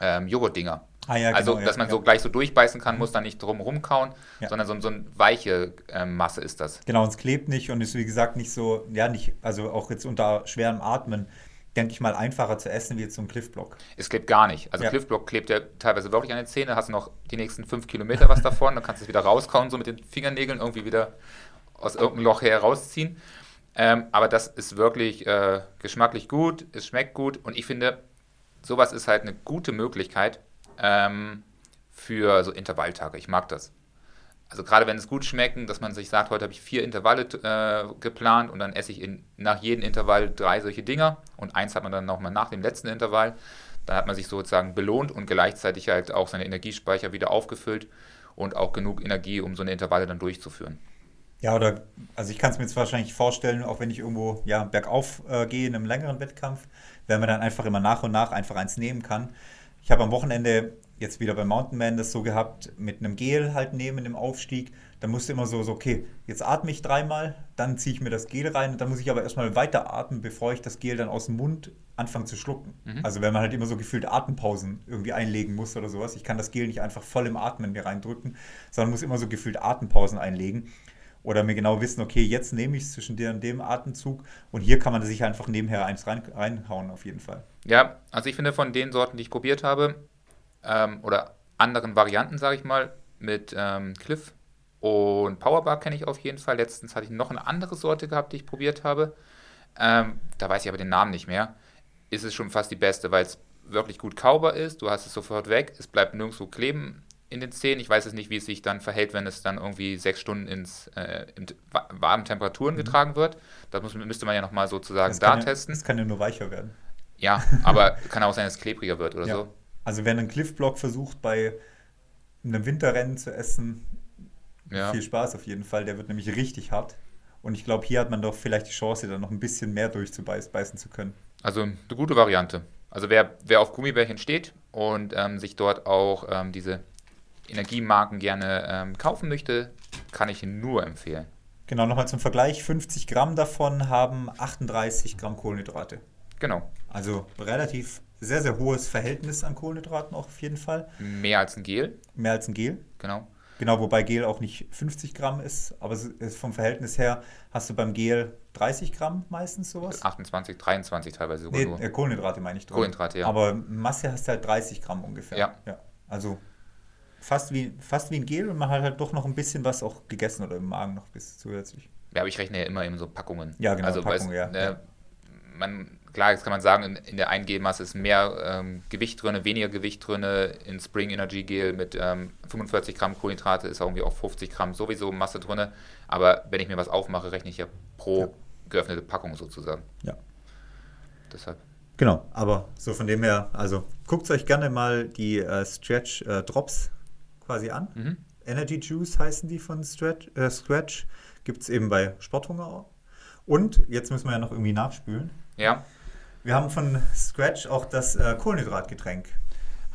Speaker 2: ähm, Joghurt-Dinger. Ah, ja, also, genau, dass man ja, so gleich so durchbeißen kann, muss dann nicht drum rumkauen, ja. sondern so, so eine weiche äh, Masse ist das.
Speaker 1: Genau, und es klebt nicht und ist wie gesagt nicht so, ja, nicht, also auch jetzt unter schwerem Atmen, denke ich mal, einfacher zu essen wie jetzt so ein Cliffblock.
Speaker 2: Es klebt gar nicht. Also ja. Cliffblock klebt ja teilweise wirklich an den Zähnen, hast du noch die nächsten fünf Kilometer was davon, dann kannst du es wieder rauskauen, so mit den Fingernägeln irgendwie wieder aus irgendeinem Loch herausziehen. Ähm, aber das ist wirklich äh, geschmacklich gut, es schmeckt gut und ich finde, sowas ist halt eine gute Möglichkeit, ähm, für so Intervalltage. Ich mag das. also gerade wenn es gut schmecken, dass man sich sagt, heute habe ich vier Intervalle äh, geplant und dann esse ich in, nach jedem Intervall drei solche Dinger und eins hat man dann nochmal nach dem letzten Intervall. Dann hat man sich sozusagen belohnt und gleichzeitig halt auch seine Energiespeicher wieder aufgefüllt und auch genug Energie, um so eine Intervalle dann durchzuführen.
Speaker 1: Ja, oder, also ich kann es mir jetzt wahrscheinlich vorstellen, auch wenn ich irgendwo ja, bergauf äh, gehe in einem längeren Wettkampf, wenn man dann einfach immer nach und nach einfach eins nehmen kann. Ich habe am Wochenende jetzt wieder beim Mountainman das so gehabt, mit einem Gel halt nehmen im Aufstieg. Da musste immer so, so, okay, jetzt atme ich dreimal, dann ziehe ich mir das Gel rein, dann muss ich aber erstmal weiter atmen, bevor ich das Gel dann aus dem Mund anfange zu schlucken. Mhm. Also wenn man halt immer so gefühlt Atempausen irgendwie einlegen muss oder sowas. Ich kann das Gel nicht einfach voll im Atmen mir reindrücken, sondern muss immer so gefühlt Atempausen einlegen. Oder mir genau wissen, okay, jetzt nehme ich es zwischen dir und dem Atemzug und hier kann man sich einfach nebenher eins rein, reinhauen auf jeden Fall.
Speaker 2: Ja, also ich finde von den Sorten, die ich probiert habe, ähm, oder anderen Varianten, sage ich mal, mit ähm, Cliff und Powerbar kenne ich auf jeden Fall. Letztens hatte ich noch eine andere Sorte gehabt, die ich probiert habe. Ähm, da weiß ich aber den Namen nicht mehr. Ist es schon fast die beste, weil es wirklich gut kaubar ist. Du hast es sofort weg. Es bleibt nirgendwo kleben in den Zähnen. Ich weiß es nicht, wie es sich dann verhält, wenn es dann irgendwie sechs Stunden ins, äh, in warmen Temperaturen mhm. getragen wird. Das muss, müsste man ja nochmal sozusagen da
Speaker 1: ja,
Speaker 2: testen.
Speaker 1: Es kann ja nur weicher werden.
Speaker 2: Ja, aber kann auch sein, dass es klebriger wird oder ja. so.
Speaker 1: Also wer einen Cliffblock versucht bei einem Winterrennen zu essen, ja. viel Spaß auf jeden Fall. Der wird nämlich richtig hart. Und ich glaube, hier hat man doch vielleicht die Chance, da noch ein bisschen mehr durchzubeißen zu können.
Speaker 2: Also eine gute Variante. Also wer, wer auf Gummibärchen steht und ähm, sich dort auch ähm, diese Energiemarken gerne ähm, kaufen möchte, kann ich ihn nur empfehlen.
Speaker 1: Genau, nochmal zum Vergleich, 50 Gramm davon haben 38 Gramm Kohlenhydrate.
Speaker 2: Genau.
Speaker 1: Also relativ sehr, sehr hohes Verhältnis an Kohlenhydraten auch auf jeden Fall.
Speaker 2: Mehr als ein Gel.
Speaker 1: Mehr als ein Gel.
Speaker 2: Genau.
Speaker 1: Genau, wobei Gel auch nicht 50 Gramm ist, aber vom Verhältnis her hast du beim Gel 30 Gramm meistens sowas.
Speaker 2: 28, 23 teilweise
Speaker 1: sogar nee, nur. Äh, Kohlenhydrate meine ich.
Speaker 2: Drin. Kohlenhydrate, ja.
Speaker 1: Aber Masse hast du halt 30 Gramm ungefähr.
Speaker 2: Ja.
Speaker 1: ja. Also fast wie, fast wie ein Gel und man hat halt doch noch ein bisschen was auch gegessen oder im Magen noch bis zusätzlich.
Speaker 2: Ja, aber ich rechne ja immer in so Packungen.
Speaker 1: Ja, genau,
Speaker 2: also,
Speaker 1: Packungen, ja.
Speaker 2: Ne, man klar, jetzt kann man sagen, in, in der Eingelmasse ist mehr ähm, Gewicht drin, weniger Gewicht drin. In Spring Energy Gel mit ähm, 45 Gramm Kohlenhydrate ist auch irgendwie auch 50 Gramm sowieso Masse drin. Aber wenn ich mir was aufmache, rechne ich ja pro ja. geöffnete Packung sozusagen.
Speaker 1: Ja.
Speaker 2: Deshalb.
Speaker 1: Genau, aber so von dem her, also guckt euch gerne mal die äh, Stretch äh, Drops quasi an. Mhm. Energy Juice heißen die von Stretch. Äh, Stretch. Gibt es eben bei Sporthunger auch. Und jetzt müssen wir ja noch irgendwie nachspülen.
Speaker 2: Ja.
Speaker 1: Wir haben von Scratch auch das äh, Kohlenhydratgetränk.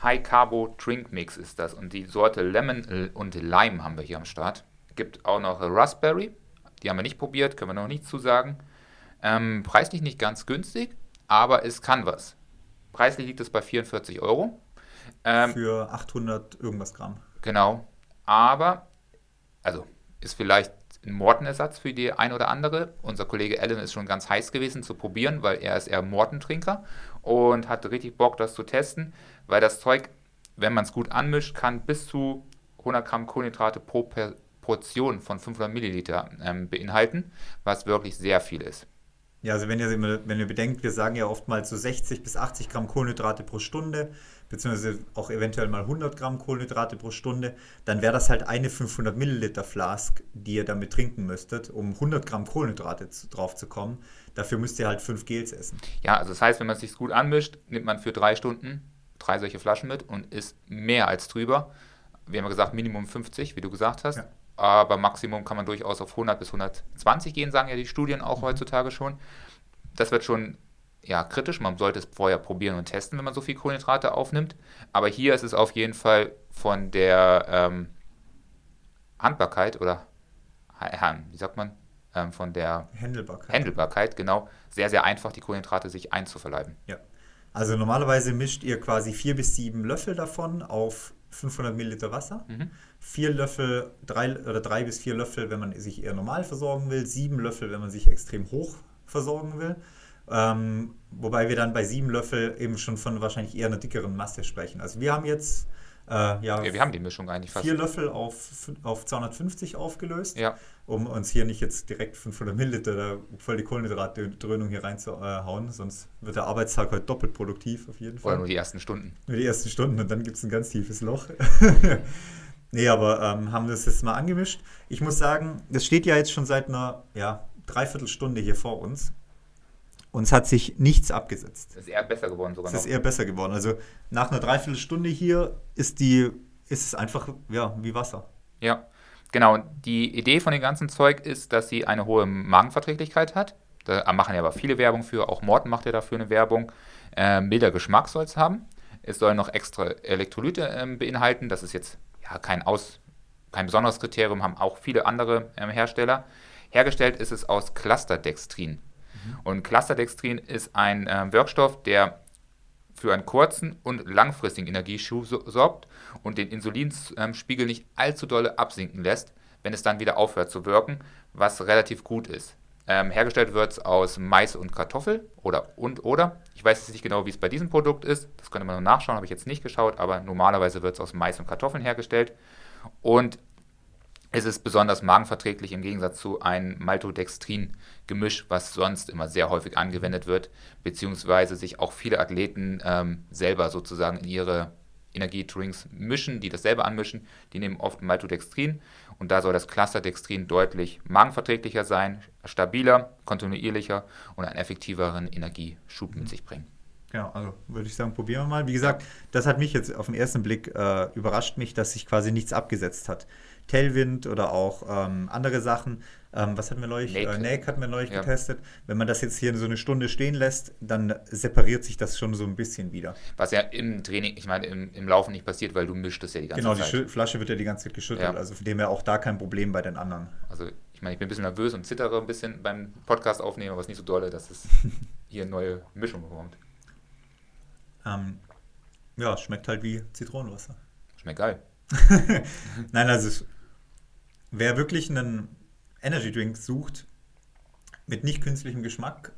Speaker 2: High Carbo Drink Mix ist das und die Sorte Lemon und Lime haben wir hier am Start. Gibt auch noch Raspberry, die haben wir nicht probiert, können wir noch nichts zu sagen. Ähm, preislich nicht ganz günstig, aber es kann was. Preislich liegt es bei 44 Euro.
Speaker 1: Ähm, Für 800 irgendwas Gramm.
Speaker 2: Genau, aber, also ist vielleicht ein Mortenersatz für die ein oder andere. Unser Kollege Alan ist schon ganz heiß gewesen zu probieren, weil er ist eher Mortentrinker und hatte richtig Bock, das zu testen, weil das Zeug, wenn man es gut anmischt, kann bis zu 100 Gramm Kohlenhydrate pro Portion von 500 Milliliter ähm, beinhalten, was wirklich sehr viel ist.
Speaker 1: Ja, also wenn ihr, wenn ihr bedenkt, wir sagen ja oftmals so 60 bis 80 Gramm Kohlenhydrate pro Stunde, beziehungsweise auch eventuell mal 100 Gramm Kohlenhydrate pro Stunde, dann wäre das halt eine 500 Milliliter Flask, die ihr damit trinken müsstet, um 100 Gramm Kohlenhydrate zu, drauf zu kommen. Dafür müsst ihr halt fünf Gels essen.
Speaker 2: Ja, also das heißt, wenn man es sich gut anmischt, nimmt man für drei Stunden drei solche Flaschen mit und isst mehr als drüber. Wir haben ja gesagt, Minimum 50, wie du gesagt hast. Ja. Aber Maximum kann man durchaus auf 100 bis 120 gehen, sagen ja die Studien auch mhm. heutzutage schon. Das wird schon ja, kritisch. Man sollte es vorher probieren und testen, wenn man so viel Kohlenhydrate aufnimmt. Aber hier ist es auf jeden Fall von der ähm, Handbarkeit oder wie sagt man, ähm, von der
Speaker 1: Händelbarkeit.
Speaker 2: Händelbarkeit, genau, sehr, sehr einfach, die Kohlenhydrate sich einzuverleiben.
Speaker 1: Ja. Also normalerweise mischt ihr quasi vier bis sieben Löffel davon auf 500 Milliliter Wasser. Mhm. Vier Löffel, drei oder drei bis vier Löffel, wenn man sich eher normal versorgen will. Sieben Löffel, wenn man sich extrem hoch versorgen will. Ähm, wobei wir dann bei sieben Löffel eben schon von wahrscheinlich eher einer dickeren Masse sprechen. Also wir haben jetzt äh, ja,
Speaker 2: ja, wir haben die Mischung eigentlich
Speaker 1: fast. Vier Löffel auf, auf 250 aufgelöst,
Speaker 2: ja.
Speaker 1: um uns hier nicht jetzt direkt 500 Milliliter voll die Kohlenhydratdröhnung hier reinzuhauen, sonst wird der Arbeitstag heute doppelt produktiv auf jeden Fall.
Speaker 2: Oder nur die ersten Stunden.
Speaker 1: Nur die ersten Stunden und dann gibt es ein ganz tiefes Loch. *laughs* Nee, aber ähm, haben das jetzt mal angemischt. Ich muss sagen, das steht ja jetzt schon seit einer ja, Dreiviertelstunde hier vor uns. Und es hat sich nichts abgesetzt.
Speaker 2: Es ist eher besser geworden sogar
Speaker 1: Es
Speaker 2: noch.
Speaker 1: ist eher besser geworden. Also nach einer Dreiviertelstunde hier ist die ist es einfach ja, wie Wasser.
Speaker 2: Ja, genau. Die Idee von dem ganzen Zeug ist, dass sie eine hohe Magenverträglichkeit hat. Da machen ja aber viele Werbung für. Auch Morten macht ja dafür eine Werbung. Äh, milder Geschmack soll es haben. Es soll noch extra Elektrolyte ähm, beinhalten. Das ist jetzt ja kein, Aus, kein besonderes Kriterium, haben auch viele andere ähm, Hersteller. Hergestellt ist es aus Clusterdextrin. Und Clusterdextrin ist ein ähm, Wirkstoff, der für einen kurzen und langfristigen Energieschub so- sorgt und den Insulinspiegel nicht allzu dolle absinken lässt, wenn es dann wieder aufhört zu wirken, was relativ gut ist. Ähm, hergestellt wird es aus Mais und Kartoffel oder und oder. Ich weiß jetzt nicht genau, wie es bei diesem Produkt ist. Das könnte man noch nachschauen, habe ich jetzt nicht geschaut, aber normalerweise wird es aus Mais und Kartoffeln hergestellt. Und es ist besonders magenverträglich im Gegensatz zu einem Maltodextrin-Gemisch, was sonst immer sehr häufig angewendet wird, beziehungsweise sich auch viele Athleten ähm, selber sozusagen in ihre Energiedrinks mischen, die das selber anmischen. Die nehmen oft Maltodextrin und da soll das Clusterdextrin deutlich magenverträglicher sein, stabiler, kontinuierlicher und einen effektiveren Energieschub mit sich bringen.
Speaker 1: Genau, also würde ich sagen, probieren wir mal. Wie gesagt, das hat mich jetzt auf den ersten Blick äh, überrascht mich, dass sich quasi nichts abgesetzt hat. Tailwind oder auch ähm, andere Sachen. Ähm, was hatten wir neulich?
Speaker 2: Nake.
Speaker 1: Äh, Nake hatten wir neulich
Speaker 2: Ja.
Speaker 1: getestet. Wenn man das jetzt hier so eine Stunde stehen lässt, dann separiert sich das schon so ein bisschen wieder.
Speaker 2: Was ja im Training, ich meine, im, im Laufen nicht passiert, weil du mischst es ja die ganze
Speaker 1: genau, die
Speaker 2: Zeit.
Speaker 1: Schü- Flasche wird ja die ganze Zeit geschüttelt.
Speaker 2: Ja.
Speaker 1: Also von dem her auch da kein Problem bei den anderen.
Speaker 2: Also ich meine, ich bin ein bisschen nervös und zittere ein bisschen beim Podcast aufnehmen, aber es ist nicht so dolle, dass es *laughs* hier eine neue Mischung bekommt.
Speaker 1: Ähm, ja, schmeckt halt wie Zitronenwasser.
Speaker 2: Schmeckt geil. *laughs*
Speaker 1: Nein, also es, wer wirklich einen Energy Drink sucht mit nicht künstlichem Geschmack,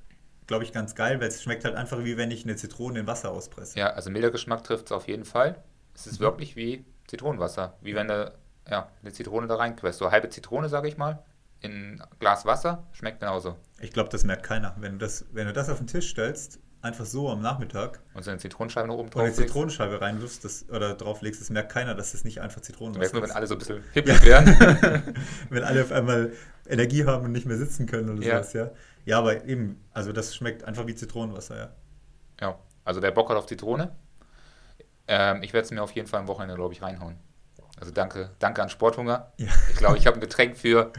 Speaker 1: glaube ich ganz geil, weil es schmeckt halt einfach wie wenn ich eine Zitrone in Wasser auspresse.
Speaker 2: Ja, also milder Geschmack trifft es auf jeden Fall. Es
Speaker 1: Mhm.
Speaker 2: ist wirklich wie Zitronenwasser. Wie wenn du ja, eine Zitrone da reinquest. So halbe Zitrone, sage ich mal, in ein Glas Wasser, schmeckt genauso.
Speaker 1: Ich glaube, das merkt keiner. Wenn du das, wenn du das auf den Tisch stellst, einfach so am Nachmittag
Speaker 2: Und so eine Zitronenscheibe noch oben
Speaker 1: und eine
Speaker 2: drauf.
Speaker 1: Zitronenscheibe reinwirfst das, oder drauflegst, das merkt keiner, dass das nicht einfach Zitronenwasser
Speaker 2: nur, wenn
Speaker 1: ist.
Speaker 2: alle so ein bisschen hippig *laughs* werden. *laughs*
Speaker 1: wenn alle auf einmal Energie haben und nicht mehr sitzen können oder
Speaker 2: Ja.
Speaker 1: sowas, ja. Ja, aber eben, also das schmeckt einfach wie Zitronenwasser, ja.
Speaker 2: ja, also wer Bock hat auf Zitrone, ähm, ich werde es mir auf jeden Fall am Wochenende, glaube ich, reinhauen. Also danke, danke an Sporthunger.
Speaker 1: Ja.
Speaker 2: Ich glaube, ich habe ein Getränk für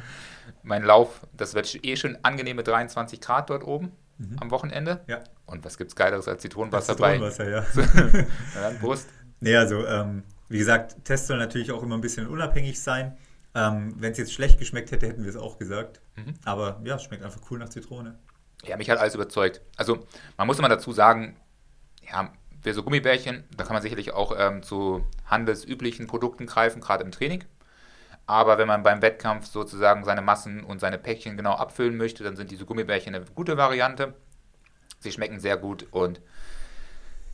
Speaker 2: meinen Lauf. Das wird eh schon angenehme 23 Grad dort oben am Wochenende.
Speaker 1: Ja.
Speaker 2: Und was gibt's Geileres als
Speaker 1: Das
Speaker 2: Zitronenwasser bei
Speaker 1: Zitronenwasser, ja. *laughs*
Speaker 2: Na dann, *laughs* Brust?
Speaker 1: Nee, also ähm, wie gesagt, Test soll natürlich auch immer ein bisschen unabhängig sein. Ähm, Wenn es jetzt schlecht geschmeckt hätte, hätten wir es auch gesagt.
Speaker 2: Mhm.
Speaker 1: Aber ja, es schmeckt einfach cool nach Zitrone.
Speaker 2: Ja, mich hat alles überzeugt. Also, man muss immer dazu sagen, ja, für so Gummibärchen, da kann man sicherlich auch ähm, zu handelsüblichen Produkten greifen, gerade im Training. Aber wenn man beim Wettkampf sozusagen seine Massen und seine Päckchen genau abfüllen möchte, dann sind diese Gummibärchen eine gute Variante. Sie schmecken sehr gut und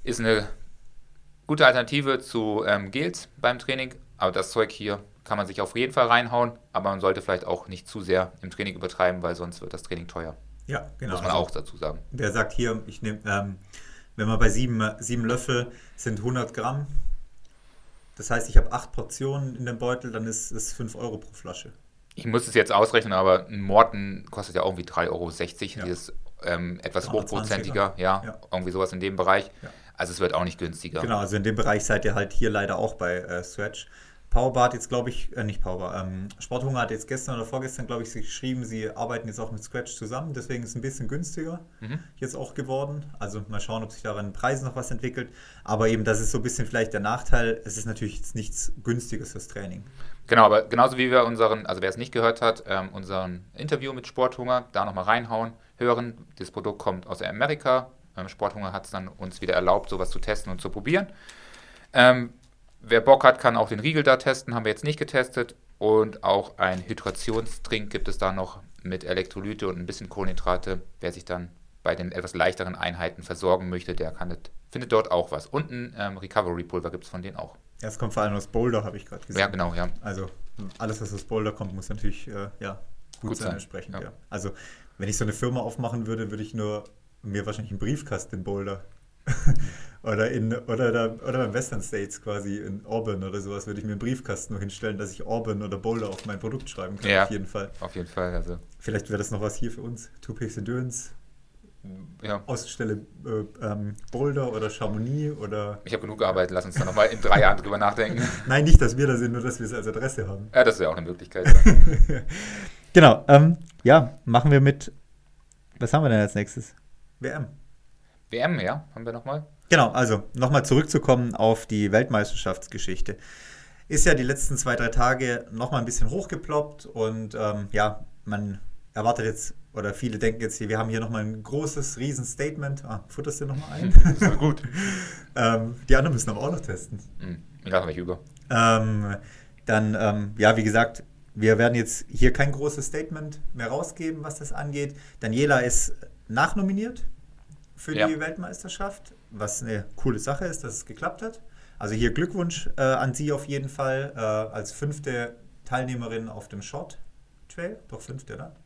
Speaker 2: ist eine gute Alternative zu ähm, Gels beim Training. Aber das Zeug hier kann man sich auf jeden Fall reinhauen, aber man sollte vielleicht auch nicht zu sehr im Training übertreiben, weil sonst wird das Training teuer.
Speaker 1: Ja, genau.
Speaker 2: Muss man
Speaker 1: also,
Speaker 2: auch dazu sagen.
Speaker 1: Der sagt hier, ich nehme, ähm, wenn man bei sieben, sieben Löffel sind 100 Gramm. Das heißt, ich habe acht Portionen in dem Beutel, dann ist es 5 Euro pro Flasche.
Speaker 2: Ich muss es jetzt ausrechnen, aber ein Morten kostet ja irgendwie 3,60 Euro,
Speaker 1: Ja.
Speaker 2: dieses ähm, etwas
Speaker 1: 320er.
Speaker 2: hochprozentiger, ja,
Speaker 1: Ja.
Speaker 2: irgendwie sowas in dem Bereich.
Speaker 1: Ja.
Speaker 2: Also es wird auch nicht günstiger.
Speaker 1: Genau, also in dem Bereich seid ihr halt hier leider auch bei äh, Stretch. Powerbar hat jetzt, glaube ich, äh, nicht Powerbar, ähm, Sporthunger hat jetzt gestern oder vorgestern, glaube ich, geschrieben, sie arbeiten jetzt auch mit Scratch zusammen, deswegen ist es ein bisschen günstiger
Speaker 2: Mhm.
Speaker 1: jetzt auch geworden. Also mal schauen, ob sich da an den Preisen noch was entwickelt. Aber eben, das ist so ein bisschen vielleicht der Nachteil. Es ist natürlich jetzt nichts Günstiges fürs Training.
Speaker 2: Genau, aber genauso wie wir unseren, also wer es nicht gehört hat, ähm, unseren Interview mit Sporthunger, da nochmal reinhauen, hören. Das Produkt kommt aus Amerika. Ähm, Sporthunger hat es dann uns wieder erlaubt, sowas zu testen und zu probieren. Ähm, wer Bock hat, kann auch den Riegel da testen, haben wir jetzt nicht getestet. Und auch ein Hydrationstrink gibt es da noch mit Elektrolyte und ein bisschen Kohlenhydrate. Wer sich dann bei den etwas leichteren Einheiten versorgen möchte, der kann das, findet dort auch was. Und ein ähm, Recovery-Pulver gibt es von denen auch.
Speaker 1: Ja, es kommt vor allem aus Boulder, habe ich gerade gesehen.
Speaker 2: Ja, genau, ja.
Speaker 1: Also alles, was aus Boulder kommt, muss natürlich äh, ja, gut,
Speaker 2: Gut
Speaker 1: sein,
Speaker 2: sein,
Speaker 1: entsprechend.
Speaker 2: ja.
Speaker 1: Ja. Also wenn ich so eine Firma aufmachen würde, würde ich nur mir wahrscheinlich einen Briefkasten in Boulder *laughs* Oder, in, oder, da, oder beim Western States quasi in Auburn oder sowas würde ich mir einen Briefkasten nur hinstellen, dass ich Auburn oder Boulder auf mein Produkt schreiben kann.
Speaker 2: Ja,
Speaker 1: auf jeden Fall.
Speaker 2: Auf jeden Fall. Also,
Speaker 1: Vielleicht wäre das noch was hier für uns. Two Picks Endurance,
Speaker 2: ja.
Speaker 1: Außenstelle äh, ähm, Boulder oder Chamonix oder.
Speaker 2: Ich habe genug gearbeitet, lass uns da nochmal in drei Jahren drüber nachdenken. *laughs*
Speaker 1: Nein, nicht, dass wir da sind, nur dass wir es als Adresse haben.
Speaker 2: Ja, das wäre auch eine Möglichkeit. Ja. *laughs*
Speaker 1: Genau, ähm, ja, machen wir mit. Was haben wir denn als nächstes? WM.
Speaker 2: WM, ja, haben wir nochmal.
Speaker 1: Genau, also nochmal zurückzukommen auf die Weltmeisterschaftsgeschichte. Ist ja die letzten zwei, drei Tage nochmal ein bisschen hochgeploppt und ähm, ja, man erwartet jetzt, oder viele denken jetzt hier, wir haben hier nochmal ein großes, riesen Statement. Ah, futterst du nochmal ein? *laughs*
Speaker 2: War gut. *laughs*
Speaker 1: ähm, die anderen müssen aber auch noch testen.
Speaker 2: Hm, Ich lasse mich über.
Speaker 1: Ähm, dann, ähm, ja, wie gesagt, wir werden jetzt hier kein großes Statement mehr rausgeben, was das angeht. Daniela ist nachnominiert für
Speaker 2: Ja.
Speaker 1: die Weltmeisterschaft, was eine coole Sache ist, dass es geklappt hat. Also hier Glückwunsch äh, an Sie auf jeden Fall äh, als fünfte Teilnehmerin auf dem Short Trail. Doch fünfte, oder?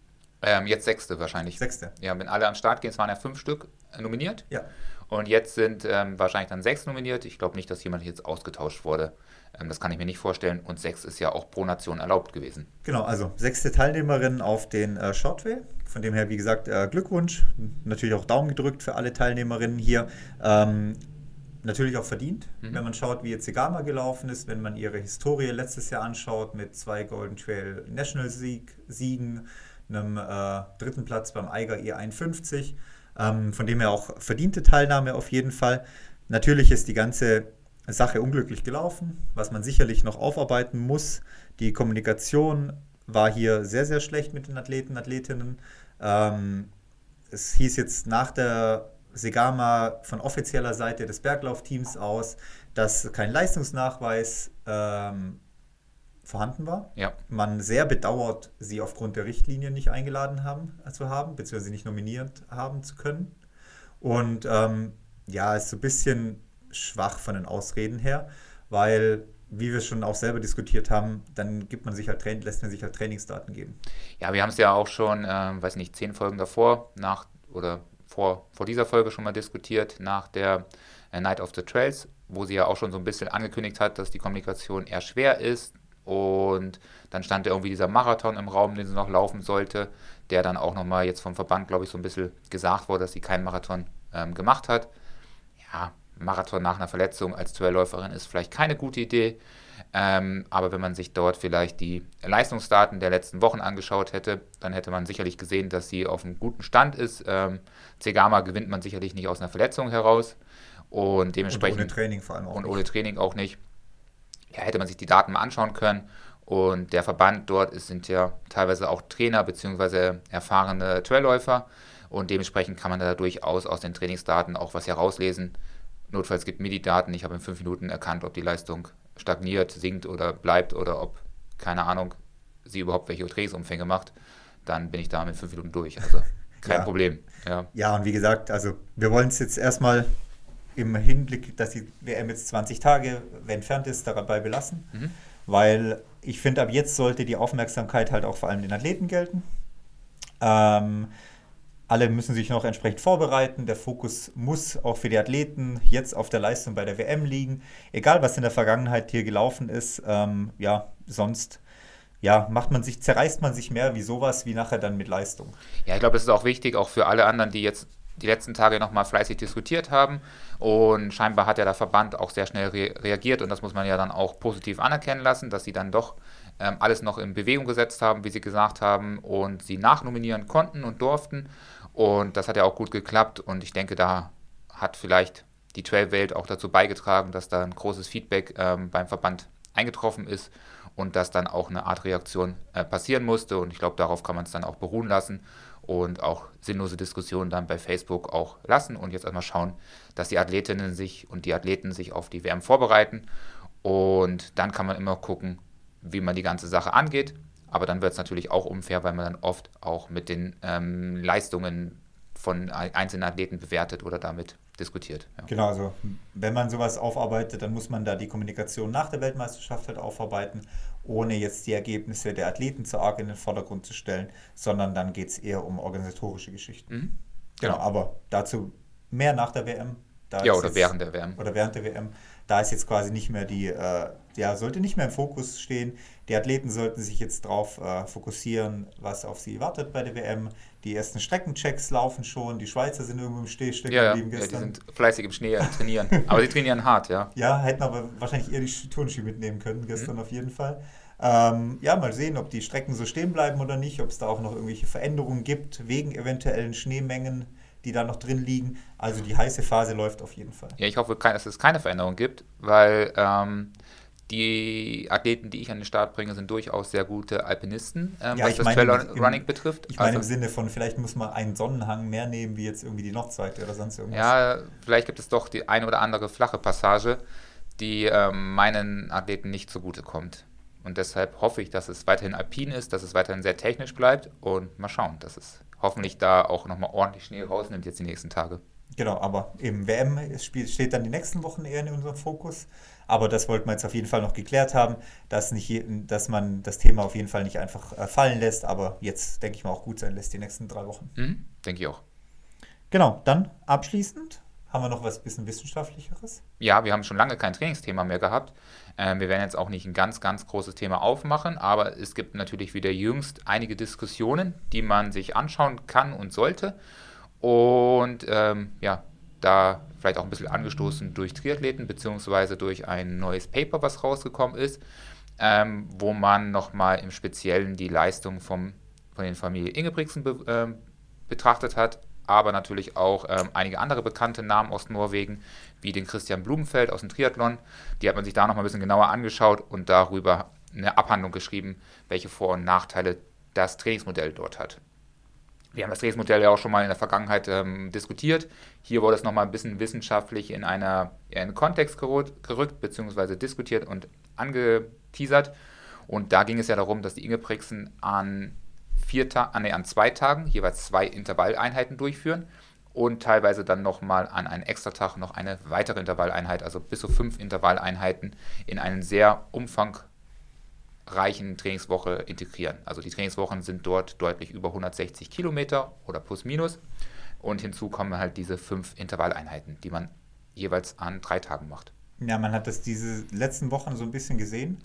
Speaker 2: Ähm, jetzt sechste wahrscheinlich.
Speaker 1: Sechste.
Speaker 2: Ja, wenn alle an den Start gehen, es waren ja fünf Stück äh, nominiert.
Speaker 1: Ja.
Speaker 2: Und jetzt sind ähm, wahrscheinlich dann sechs nominiert. Ich glaube nicht, dass jemand jetzt ausgetauscht wurde. Ähm, das kann ich mir nicht vorstellen. Und sechs ist ja auch pro Nation erlaubt gewesen.
Speaker 1: Genau, also sechste Teilnehmerin auf den äh, Short Trail. Von dem her, wie gesagt, äh, Glückwunsch. Natürlich auch Daumen gedrückt für alle Teilnehmerinnen hier. Ähm, natürlich auch verdient,
Speaker 2: Mhm.
Speaker 1: wenn man schaut, wie jetzt Segama gelaufen ist, wenn man ihre Historie letztes Jahr anschaut mit zwei Golden Trail National Sieg, Siegen, einem äh, dritten Platz beim Eiger E51. Ähm, von dem her auch verdiente Teilnahme auf jeden Fall. Natürlich ist die ganze Sache unglücklich gelaufen, was man sicherlich noch aufarbeiten muss. Die Kommunikation war hier sehr, sehr schlecht mit den Athleten, Athletinnen. Ähm, es hieß jetzt nach der Segama von offizieller Seite des Berglaufteams aus, dass kein Leistungsnachweis ähm, vorhanden war.
Speaker 2: Ja.
Speaker 1: Man sehr bedauert, sie aufgrund der Richtlinien nicht eingeladen haben, äh, zu haben, beziehungsweise nicht nominiert haben zu können. Und ähm, ja, ist so ein bisschen schwach von den Ausreden her, weil, wie wir schon auch selber diskutiert haben, dann gibt man sich halt, lässt man sich halt Trainingsdaten geben.
Speaker 2: Ja, wir haben es ja auch schon, ähm, weiß nicht, zehn Folgen davor, nach oder vor, vor dieser Folge schon mal diskutiert, nach der äh, Night of the Trails, wo sie ja auch schon so ein bisschen angekündigt hat, dass die Kommunikation eher schwer ist. Und dann stand ja irgendwie dieser Marathon im Raum, den sie noch laufen sollte, der dann auch nochmal jetzt vom Verband, glaube ich, so ein bisschen gesagt wurde, dass sie keinen Marathon ähm, gemacht hat. Ja, Marathon nach einer Verletzung als Trailläuferin ist vielleicht keine gute Idee. Ähm, aber wenn man sich dort vielleicht die Leistungsdaten der letzten Wochen angeschaut hätte, dann hätte man sicherlich gesehen, dass sie auf einem guten Stand ist. Ähm, Zegama gewinnt man sicherlich nicht aus einer Verletzung heraus. Und
Speaker 1: Und
Speaker 2: dementsprechend
Speaker 1: ohne Training vor allem auch.
Speaker 2: und
Speaker 1: nicht.
Speaker 2: ohne Training auch nicht. Ja, hätte man sich die Daten mal anschauen können. Und der Verband dort ist, sind ja teilweise auch Trainer bzw. erfahrene Trailläufer. Und dementsprechend kann man da durchaus aus den Trainingsdaten auch was herauslesen. Notfalls gibt mir die Daten. Ich habe in fünf Minuten erkannt, ob die Leistung stagniert, sinkt oder bleibt oder ob, keine Ahnung, sie überhaupt welche Trainingsumfänge macht. Dann bin ich da mit fünf Minuten durch. Also *laughs* kein
Speaker 1: Ja.
Speaker 2: Problem. Ja.
Speaker 1: Ja, und wie gesagt, also wir wollen es jetzt erstmal im Hinblick, dass die WM jetzt 20 Tage entfernt ist, dabei belassen.
Speaker 2: Mhm.
Speaker 1: Weil ich finde, ab jetzt sollte die Aufmerksamkeit halt auch vor allem den Athleten gelten. Ähm, alle müssen sich noch entsprechend vorbereiten. Der Fokus muss auch für die Athleten jetzt auf der Leistung bei der WM liegen. Egal, was in der Vergangenheit hier gelaufen ist, ähm, ja, sonst ja, macht man sich, zerreißt man sich mehr wie sowas wie nachher dann mit Leistung.
Speaker 2: Ja, ich glaube, das ist auch wichtig, auch für alle anderen, die jetzt die letzten Tage nochmal fleißig diskutiert haben. Und scheinbar hat ja der Verband auch sehr schnell re reagiert und das muss man ja dann auch positiv anerkennen lassen, dass sie dann doch ähm, alles noch in Bewegung gesetzt haben, wie sie gesagt haben, und sie nachnominieren konnten und durften. Und das hat ja auch gut geklappt und ich denke, da hat vielleicht die Trail-Welt auch dazu beigetragen, dass da ein großes Feedback ähm, beim Verband eingetroffen ist und dass dann auch eine Art Reaktion äh, passieren musste. Und ich glaube, darauf kann man es dann auch beruhen lassen und auch sinnlose Diskussionen dann bei Facebook auch lassen und jetzt erstmal schauen, dass die Athletinnen sich und die Athleten sich auf die WM vorbereiten. Und dann kann man immer gucken, wie man die ganze Sache angeht. Aber dann wird es natürlich auch unfair, weil man dann oft auch mit den ähm, Leistungen von einzelnen Athleten bewertet oder damit diskutiert. Ja.
Speaker 1: Genau, also wenn man sowas aufarbeitet, dann muss man da die Kommunikation nach der Weltmeisterschaft halt aufarbeiten, ohne jetzt die Ergebnisse der Athleten zu arg in den Vordergrund zu stellen, sondern dann geht es eher um organisatorische Geschichten.
Speaker 2: Mhm.
Speaker 1: Genau,
Speaker 2: Genau.
Speaker 1: aber dazu mehr nach der WM.
Speaker 2: Ja, oder
Speaker 1: jetzt-
Speaker 2: während der WM.
Speaker 1: oder während der WM. Da ist jetzt quasi nicht mehr die, äh, ja, sollte nicht mehr im Fokus stehen. Die Athleten sollten sich jetzt darauf äh, fokussieren, was auf sie wartet bei der WM. Die ersten Streckenchecks laufen schon. Die Schweizer sind irgendwo im Steh stecken
Speaker 2: Ja, ja,
Speaker 1: geblieben
Speaker 2: ja, die
Speaker 1: gestern.
Speaker 2: sind fleißig im Schnee am trainieren. Aber sie trainieren hart, ja. *laughs*
Speaker 1: Ja, hätten aber wahrscheinlich eher die Sch- Turnschuhe mitnehmen können, gestern
Speaker 2: Mhm.
Speaker 1: auf jeden Fall. Ähm, ja, mal sehen, ob die Strecken so stehen bleiben oder nicht, ob es da auch noch irgendwelche Veränderungen gibt, wegen eventuellen Schneemengen, die da noch drin liegen. Also die heiße Phase läuft auf jeden Fall.
Speaker 2: Ja, ich hoffe, dass es keine Veränderung gibt, weil ähm, die Athleten, die ich an den Start bringe, sind durchaus sehr gute Alpinisten, ähm,
Speaker 1: Ja,
Speaker 2: was das
Speaker 1: meine
Speaker 2: Trail
Speaker 1: im-
Speaker 2: Running betrifft.
Speaker 1: Ich meine im
Speaker 2: Also,
Speaker 1: Sinne von, vielleicht muss man einen Sonnenhang mehr nehmen, wie jetzt irgendwie die Nordseite oder sonst irgendwas.
Speaker 2: ja, vielleicht gibt es doch die eine oder andere flache Passage, die ähm, meinen Athleten nicht zugute kommt. Und deshalb hoffe ich, dass es weiterhin alpin ist, dass es weiterhin sehr technisch bleibt und mal schauen, dass es hoffentlich da auch nochmal ordentlich Schnee rausnimmt jetzt die nächsten Tage.
Speaker 1: Genau, aber im WM steht dann die nächsten Wochen eher in unserem Fokus. Aber das wollten wir jetzt auf jeden Fall noch geklärt haben, dass, nicht, dass man das Thema auf jeden Fall nicht einfach äh, fallen lässt, aber jetzt denke ich mal auch gut sein lässt, die nächsten drei Wochen.
Speaker 2: Mhm, denke ich auch.
Speaker 1: Genau, dann abschließend haben wir noch was bisschen Wissenschaftlicheres.
Speaker 2: Ja, wir haben schon lange kein Trainingsthema mehr gehabt. Ähm, wir werden jetzt auch nicht ein ganz, ganz großes Thema aufmachen, aber es gibt natürlich wieder jüngst einige Diskussionen, die man sich anschauen kann und sollte. Und ähm, ja, da vielleicht auch ein bisschen angestoßen durch Triathleten, beziehungsweise durch ein neues Paper, was rausgekommen ist, ähm, wo man nochmal im Speziellen die Leistung vom, von den Familie Ingebrigtsen be, ähm, betrachtet hat, aber natürlich auch ähm, einige andere bekannte Namen aus Norwegen, wie den Christian Blumenfeld aus dem Triathlon. Die hat man sich da nochmal ein bisschen genauer angeschaut und darüber eine Abhandlung geschrieben, welche Vor- und Nachteile das Trainingsmodell dort hat. Wir haben das Trainingsmodell ja auch schon mal in der Vergangenheit ähm, diskutiert. Hier wurde es nochmal ein bisschen wissenschaftlich in, einer, in Kontext gerückt, beziehungsweise diskutiert und angeteasert. Und da ging es ja darum, dass die Ingebrigtsen an, vier Ta an, nee, an zwei Tagen jeweils zwei Intervalleinheiten durchführen und teilweise dann nochmal an einem Extratag noch eine weitere Intervalleinheit, also bis zu fünf Intervalleinheiten in einen sehr umfangreichen Trainingswoche integrieren. Also die Trainingswochen sind dort deutlich über 160 Kilometer oder plus minus. Und hinzu kommen halt diese fünf Intervalleinheiten, die man jeweils an drei Tagen macht.
Speaker 1: Ja, man hat das diese letzten Wochen so ein bisschen gesehen.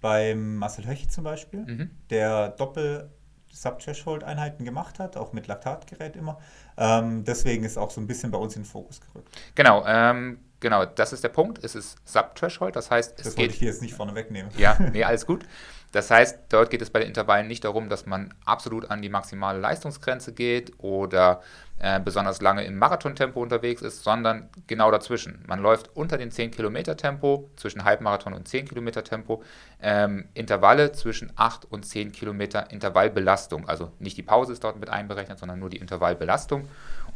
Speaker 1: Beim Marcel Höch zum Beispiel,
Speaker 2: Mhm.
Speaker 1: der Doppel Sub-Threshold-Einheiten gemacht hat, auch mit Laktatgerät immer. Ähm, deswegen ist auch so ein bisschen bei uns in den Fokus gerückt.
Speaker 2: Genau, ähm, genau, das ist der Punkt. Es ist Sub-Threshold, das heißt, es
Speaker 1: Das
Speaker 2: geht
Speaker 1: wollte ich hier jetzt nicht vorne wegnehmen.
Speaker 2: Ja, *laughs* nee, alles gut. Das heißt, dort geht es bei den Intervallen nicht darum, dass man absolut an die maximale Leistungsgrenze geht oder äh, besonders lange im Marathontempo unterwegs ist, sondern genau dazwischen. Man läuft unter den 10 Kilometer Tempo, zwischen Halbmarathon und 10 Kilometer Tempo, ähm, Intervalle zwischen 8 und 10 Kilometer Intervallbelastung. Also nicht die Pause ist dort mit einberechnet, sondern nur die Intervallbelastung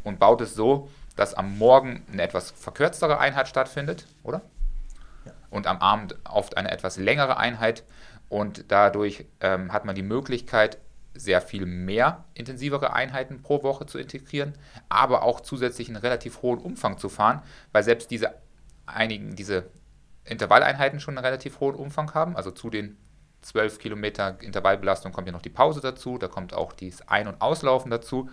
Speaker 2: und baut es so, dass am Morgen eine etwas verkürztere Einheit stattfindet, oder? und am Abend oft eine etwas längere Einheit und dadurch ähm, hat man die Möglichkeit, sehr viel mehr intensivere Einheiten pro Woche zu integrieren, aber auch zusätzlich einen relativ hohen Umfang zu fahren, weil selbst diese einigen, diese Intervalleinheiten schon einen relativ hohen Umfang haben. Also zu den 12 Kilometer Intervallbelastung kommt ja noch die Pause dazu, da kommt auch das Ein- und Auslaufen dazu.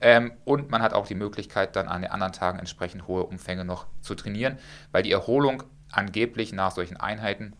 Speaker 2: Ähm, und man hat auch die Möglichkeit, dann an den anderen Tagen entsprechend hohe Umfänge noch zu trainieren, weil die Erholung angeblich nach solchen Einheiten,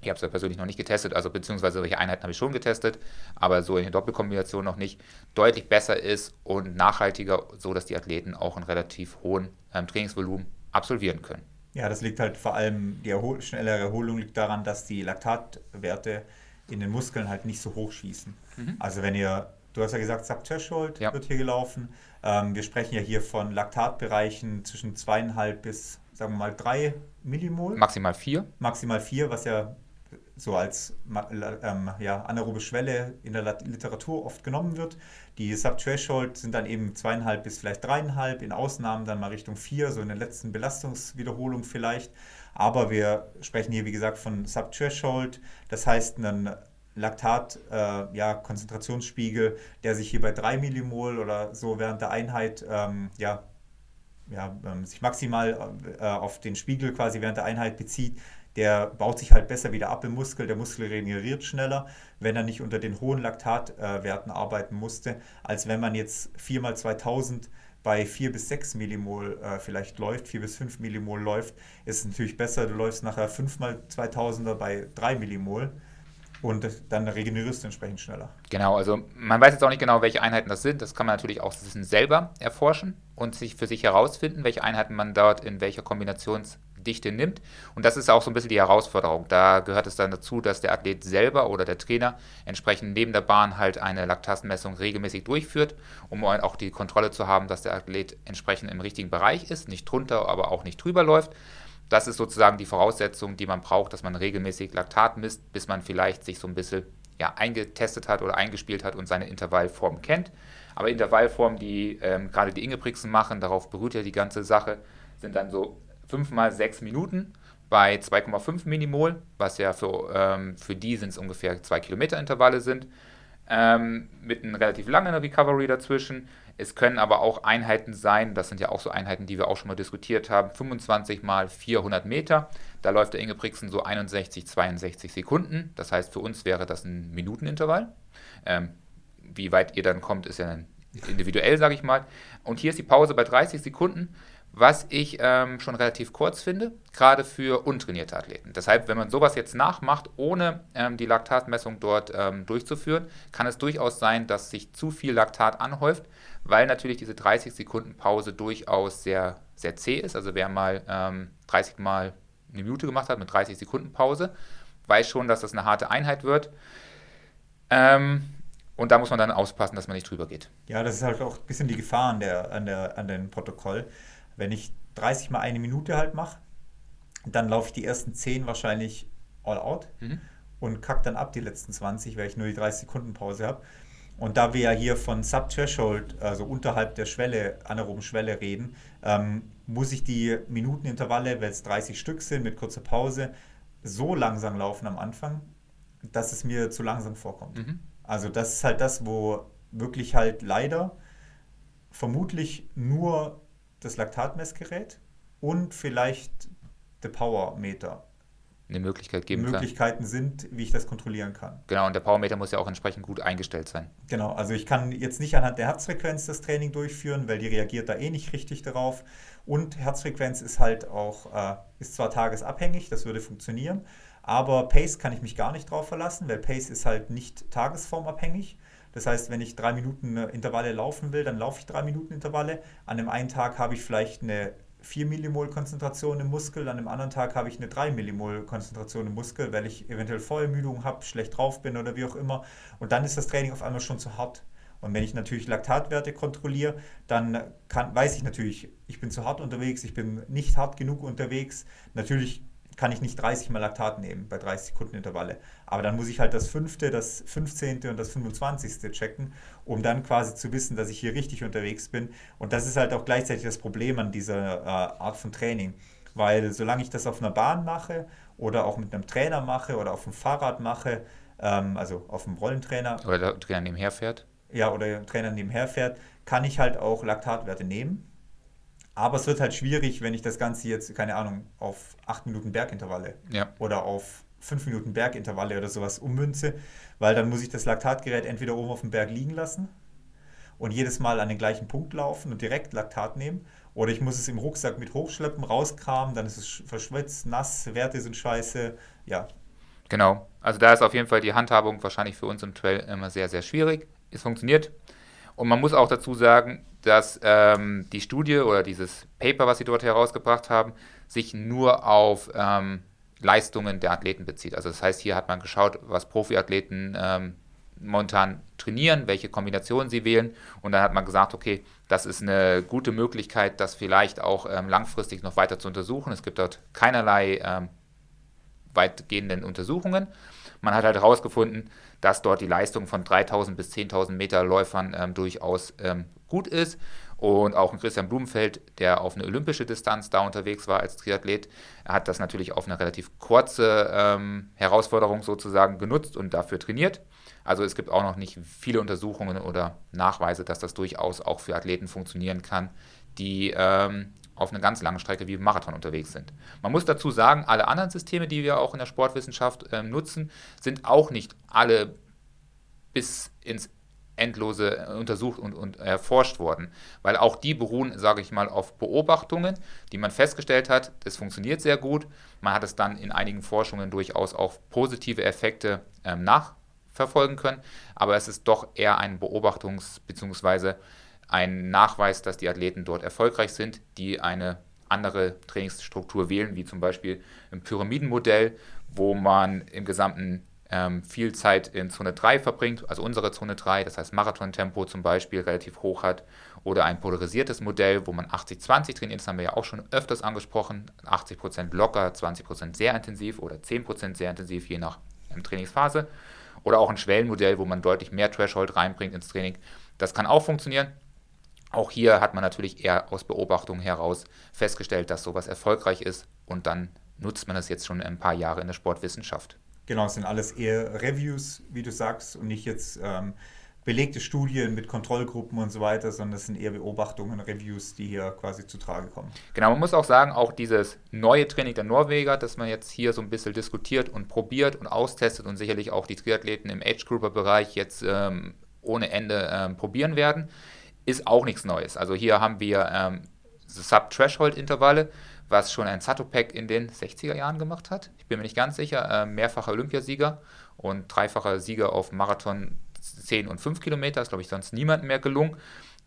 Speaker 2: ich habe es ja persönlich noch nicht getestet, also beziehungsweise solche Einheiten habe ich schon getestet, aber so in der Doppelkombination noch nicht, deutlich besser ist und nachhaltiger, so dass die Athleten auch einen relativ hohen ähm, Trainingsvolumen absolvieren können.
Speaker 1: Ja, das liegt halt vor allem, die Erhol schnellere Erholung liegt daran, dass die Laktatwerte in den Muskeln halt nicht so hoch schießen. Also wenn ihr, du hast ja gesagt, Sub-Threshold
Speaker 2: Ja.
Speaker 1: wird hier gelaufen. Ähm, wir sprechen ja hier von Laktatbereichen zwischen zweieinhalb bis, sagen wir mal, drei Millimol.
Speaker 2: Maximal vier.
Speaker 1: maximal vier, was ja so als ähm, ja, anaerobe Schwelle in der Literatur oft genommen wird. Die Sub-Threshold sind dann eben zweieinhalb bis vielleicht dreieinhalb, in Ausnahmen dann mal Richtung vier, so in der letzten Belastungswiederholung vielleicht. Aber wir sprechen hier, wie gesagt, von Sub-Threshold, das heißt einen Laktat, äh, ja, der sich hier bei 3 Millimol oder so während der Einheit ähm, ja, ja, ähm, sich maximal äh, auf den Spiegel quasi während der Einheit bezieht, der baut sich halt besser wieder ab im Muskel, der Muskel regeneriert schneller, wenn er nicht unter den hohen Laktatwerten arbeiten musste, als wenn man jetzt 4x2000 bei 4 bis 6 Millimol äh, vielleicht läuft, 4 bis 5 Millimol läuft, ist es natürlich besser, du läufst nachher 5 mal 2000er bei 3 Millimol und dann regenerierst du entsprechend schneller.
Speaker 2: Genau, also man weiß jetzt auch nicht genau, welche Einheiten das sind. Das kann man natürlich auch selber erforschen und sich für sich herausfinden, welche Einheiten man dort in welcher Kombinationsdichte nimmt. Und das ist auch so ein bisschen die Herausforderung. Da gehört es dann dazu, dass der Athlet selber oder der Trainer entsprechend neben der Bahn halt eine Laktatmessung regelmäßig durchführt, um auch die Kontrolle zu haben, dass der Athlet entsprechend im richtigen Bereich ist, nicht drunter, aber auch nicht drüber läuft. Das ist sozusagen die Voraussetzung, die man braucht, dass man regelmäßig Laktat misst, bis man vielleicht sich so ein bisschen ja, eingetestet hat oder eingespielt hat und seine Intervallform kennt. Aber Intervallformen, die ähm, gerade die Ingebrigtsen machen, darauf beruht ja die ganze Sache, sind dann so 5 mal 6 Minuten bei 2,5 Minimol, was ja für, ähm, für die sind es ungefähr 2 Kilometer Intervalle sind, ähm, mit einem relativ langen Recovery dazwischen. Es können aber auch Einheiten sein, das sind ja auch so Einheiten, die wir auch schon mal diskutiert haben, 25 mal 400 Meter. Da läuft der Ingebrigtsen so 61, 62 Sekunden. Das heißt, für uns wäre das ein Minutenintervall. Ähm, wie weit ihr dann kommt, ist ja individuell, sage ich mal. Und hier ist die Pause bei 30 Sekunden was ich ähm, schon relativ kurz finde, gerade für untrainierte Athleten. Deshalb, wenn man sowas jetzt nachmacht, ohne ähm, die Laktatmessung dort ähm, durchzuführen, kann es durchaus sein, dass sich zu viel Laktat anhäuft, weil natürlich diese 30 Sekunden Pause durchaus sehr, sehr zäh ist. Also wer mal 30 ähm, Mal eine Minute gemacht hat mit 30 Sekunden Pause, weiß schon, dass das eine harte Einheit wird. Ähm, und da muss man dann aufpassen, dass man nicht drüber geht.
Speaker 1: Ja, das ist halt auch ein bisschen die Gefahr an, der, an, der, an dem Protokoll wenn ich 30 mal eine Minute halt mache, dann laufe ich die ersten 10 wahrscheinlich all out mhm. und kack dann ab die letzten 20, weil ich nur die 30 Sekunden Pause habe. Und da wir ja hier von Sub-Threshold, also unterhalb der Schwelle, anaeroben Schwelle reden, ähm, muss ich die Minutenintervalle, wenn es 30 Stück sind mit kurzer Pause, so langsam laufen am Anfang, dass es mir zu langsam vorkommt. Mhm. Also das ist halt das, wo wirklich halt leider vermutlich nur das Laktatmessgerät und vielleicht der Powermeter
Speaker 2: eine Möglichkeit geben
Speaker 1: Möglichkeiten kann. sind, wie ich das kontrollieren kann.
Speaker 2: Genau, und der Powermeter muss ja auch entsprechend gut eingestellt sein.
Speaker 1: Genau, also ich kann jetzt nicht anhand der Herzfrequenz das Training durchführen, weil die reagiert da eh nicht richtig darauf. Und Herzfrequenz ist halt auch, äh, ist zwar tagesabhängig, das würde funktionieren, aber Pace kann ich mich gar nicht drauf verlassen, weil Pace ist halt nicht tagesformabhängig. Das heißt, wenn ich drei Minuten äh, Intervalle laufen will, dann laufe ich drei Minuten Intervalle. An einem einen Tag habe ich vielleicht eine 4 Millimol Konzentration im Muskel, an einem anderen Tag habe ich eine 3 Millimol Konzentration im Muskel, weil ich eventuell Vollmüdung habe, schlecht drauf bin oder wie auch immer. Und dann ist das Training auf einmal schon zu hart. Und wenn ich natürlich Laktatwerte kontrolliere, dann kann, weiß ich natürlich, ich bin zu hart unterwegs, ich bin nicht hart genug unterwegs. Natürlich kann ich nicht 30 Mal Laktat nehmen bei 30 Sekunden Intervalle. Aber dann muss ich halt das fünfte, das 15. und das 25. checken, um dann quasi zu wissen, dass ich hier richtig unterwegs bin. Und das ist halt auch gleichzeitig das Problem an dieser äh, Art von Training. Weil solange ich das auf einer Bahn mache oder auch mit einem Trainer mache oder auf dem Fahrrad mache, ähm, also auf dem Rollentrainer.
Speaker 2: Oder der Trainer nebenher fährt.
Speaker 1: Ja, oder der Trainer nebenher fährt, kann ich halt auch Laktatwerte nehmen aber es wird halt schwierig, wenn ich das Ganze jetzt, keine Ahnung, auf 8 Minuten Bergintervalle ja. oder auf 5 Minuten Bergintervalle oder sowas ummünze, weil dann muss ich das Laktatgerät entweder oben auf dem Berg liegen lassen und jedes Mal an den gleichen Punkt laufen und direkt Laktat nehmen. Oder ich muss es im Rucksack mit hochschleppen, rauskramen, dann ist es verschwitzt, nass, Werte sind scheiße. Ja.
Speaker 2: Genau. Also da ist auf jeden Fall die Handhabung wahrscheinlich für uns im Trail immer sehr, sehr schwierig. Es funktioniert. Und man muss auch dazu sagen, dass ähm, die Studie oder dieses Paper, was sie dort herausgebracht haben, sich nur auf ähm, Leistungen der Athleten bezieht. Also das heißt, hier hat man geschaut, was Profiathleten ähm, momentan trainieren, welche Kombinationen sie wählen. Und dann hat man gesagt, okay, das ist eine gute Möglichkeit, das vielleicht auch ähm, langfristig noch weiter zu untersuchen. Es gibt dort keinerlei ähm, weitgehenden Untersuchungen. Man hat halt herausgefunden, dass dort die Leistung von 3000 bis 10.000 Meter Läufern ähm, durchaus ähm, gut ist. Und auch ein Christian Blumenfeld, der auf eine olympische Distanz da unterwegs war als Triathlet, hat das natürlich auf eine relativ kurze ähm, Herausforderung sozusagen genutzt und dafür trainiert. Also es gibt auch noch nicht viele Untersuchungen oder Nachweise, dass das durchaus auch für Athleten funktionieren kann, die ähm, auf einer ganz langen Strecke wie Marathon unterwegs sind. Man muss dazu sagen, alle anderen Systeme, die wir auch in der Sportwissenschaft äh, nutzen, sind auch nicht alle bis ins endlose untersucht und, und erforscht worden, weil auch die beruhen, sage ich mal, auf Beobachtungen, die man festgestellt hat, das funktioniert sehr gut. Man hat es dann in einigen Forschungen durchaus auch positive Effekte ähm, nachverfolgen können, aber es ist doch eher ein Beobachtungs- bzw. ein Nachweis, dass die Athleten dort erfolgreich sind, die eine andere Trainingsstruktur wählen, wie zum Beispiel im Pyramidenmodell, wo man im gesamten ähm, viel Zeit in Zone 3 verbringt, also unsere Zone 3, das heißt Marathontempo zum Beispiel relativ hoch hat, oder ein polarisiertes Modell, wo man 80-20 trainiert, das haben wir ja auch schon öfters angesprochen, 80% locker, 20% sehr intensiv oder 10% sehr intensiv, je nach ähm, Trainingsphase, oder auch ein Schwellenmodell, wo man deutlich mehr Threshold reinbringt ins Training. Das kann auch funktionieren. Auch hier hat man natürlich eher aus Beobachtungen heraus festgestellt, dass sowas erfolgreich ist und dann nutzt man das jetzt schon ein paar Jahre in der Sportwissenschaft.
Speaker 1: Genau, es sind alles eher Reviews, wie du sagst, und nicht jetzt ähm, belegte Studien mit Kontrollgruppen und so weiter, sondern es sind eher Beobachtungen, Reviews, die hier quasi zu Trage kommen.
Speaker 2: Genau, man muss auch sagen, auch dieses neue Training der Norweger, das man jetzt hier so ein bisschen diskutiert und probiert und austestet und sicherlich auch die Triathleten im Age-Grouper-Bereich jetzt ähm, ohne Ende ähm, probieren werden, ist auch nichts Neues. Also hier haben wir ähm, Sub-Threshold-Intervalle, was schon ein Satopek in den 60er Jahren gemacht hat. Ich bin mir nicht ganz sicher. Äh, mehrfacher Olympiasieger und dreifacher Sieger auf Marathon 10 und 5 Kilometer. Ist, glaube ich, sonst niemandem mehr gelungen,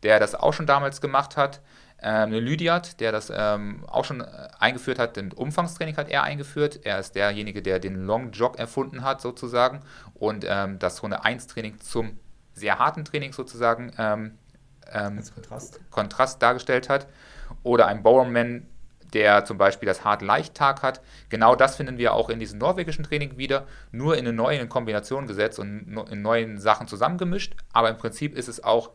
Speaker 2: der das auch schon damals gemacht hat. Ähm, Lydiat, der das ähm, auch schon äh, eingeführt hat, den Umfangstraining hat er eingeführt. Er ist derjenige, der den Long Jog erfunden hat, sozusagen, und ähm, das Runde 1 Training zum sehr harten Training sozusagen ähm, ähm, Kontrast. Kontrast dargestellt hat. Oder ein Bowerman, der zum Beispiel das Hart-Leicht-Tag hat. Genau das finden wir auch in diesem norwegischen Training wieder, nur in eine neue Kombination gesetzt und in neuen Sachen zusammengemischt. Aber im Prinzip ist es auch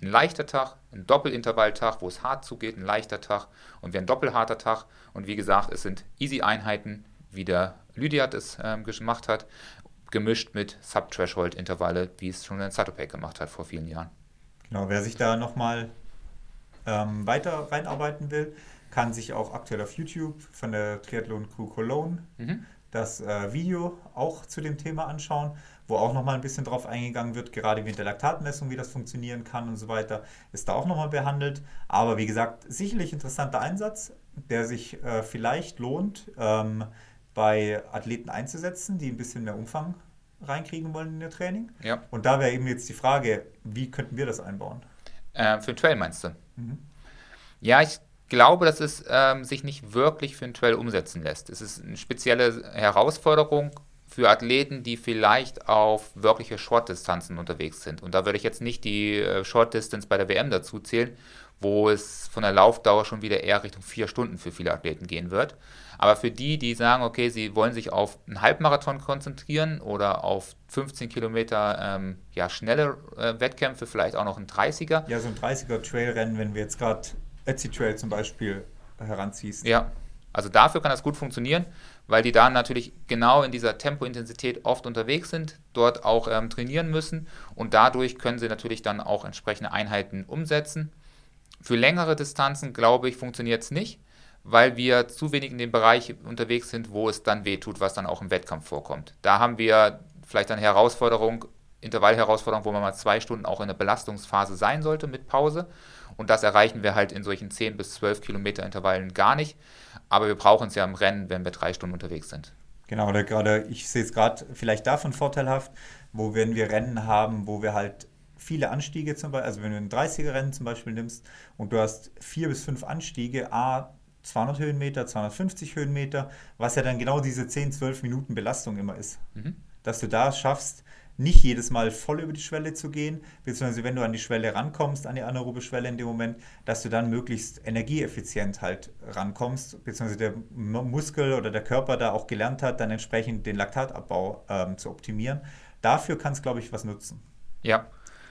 Speaker 2: ein leichter Tag, ein Doppelintervalltag, wo es hart zugeht, ein leichter Tag und wie ein doppelharter Tag. Und wie gesagt, es sind Easy-Einheiten, wie der Lydiat es ähm, gemacht hat, gemischt mit Sub-Threshold-Intervalle, wie es schon ein Satopek gemacht hat vor vielen Jahren.
Speaker 1: Genau, wer sich da nochmal ähm, weiter reinarbeiten will, kann sich auch aktuell auf YouTube von der Triathlon Crew Cologne mhm. das äh, Video auch zu dem Thema anschauen, wo auch nochmal ein bisschen drauf eingegangen wird, gerade wie mit der Laktatmessung, wie das funktionieren kann und so weiter, ist da auch nochmal behandelt. Aber wie gesagt, sicherlich interessanter Einsatz, der sich äh, vielleicht lohnt, ähm, bei Athleten einzusetzen, die ein bisschen mehr Umfang reinkriegen wollen in ihr Training. Ja. Und da wäre eben jetzt die Frage, wie könnten wir das einbauen?
Speaker 2: Äh, für den Trail meinst du? Mhm. Ja, ich glaube, dass es ähm, sich nicht wirklich für einen Trail umsetzen lässt. Es ist eine spezielle Herausforderung für Athleten, die vielleicht auf wirkliche Short-Distanzen unterwegs sind. Und da würde ich jetzt nicht die äh, Short-Distance bei der WM dazu zählen, wo es von der Laufdauer schon wieder eher Richtung vier Stunden für viele Athleten gehen wird. Aber für die, die sagen, okay, sie wollen sich auf einen Halbmarathon konzentrieren oder auf 15 Kilometer ähm, ja, schnelle äh, Wettkämpfe, vielleicht auch noch ein 30er.
Speaker 1: Ja, so ein 30er Trailrennen, wenn wir jetzt gerade Etsy Trail zum Beispiel heranziehst.
Speaker 2: Ja, also dafür kann das gut funktionieren, weil die da natürlich genau in dieser Tempointensität oft unterwegs sind, dort auch ähm, trainieren müssen und dadurch können sie natürlich dann auch entsprechende Einheiten umsetzen. Für längere Distanzen, glaube ich, funktioniert es nicht, weil wir zu wenig in dem Bereich unterwegs sind, wo es dann wehtut, was dann auch im Wettkampf vorkommt. Da haben wir vielleicht eine Herausforderung, Intervallherausforderung, wo man mal zwei Stunden auch in der Belastungsphase sein sollte mit Pause. Und das erreichen wir halt in solchen 10 bis 12 Kilometer Intervallen gar nicht. Aber wir brauchen es ja im Rennen, wenn wir drei Stunden unterwegs sind.
Speaker 1: Genau, oder gerade, ich sehe es gerade vielleicht davon vorteilhaft, wo wenn wir Rennen haben, wo wir halt viele Anstiege zum Beispiel, also wenn du ein 30er-Rennen zum Beispiel nimmst und du hast vier bis fünf Anstiege, A, 200 Höhenmeter, 250 Höhenmeter, was ja dann genau diese 10, 12 Minuten Belastung immer ist. Mhm. Dass du da schaffst, nicht jedes Mal voll über die Schwelle zu gehen, beziehungsweise wenn du an die Schwelle rankommst, an die anaerobe Schwelle in dem Moment, dass du dann möglichst energieeffizient halt rankommst, beziehungsweise der Muskel oder der Körper da auch gelernt hat, dann entsprechend den Laktatabbau ähm, zu optimieren. Dafür kann es, glaube ich, was nutzen.
Speaker 2: Ja.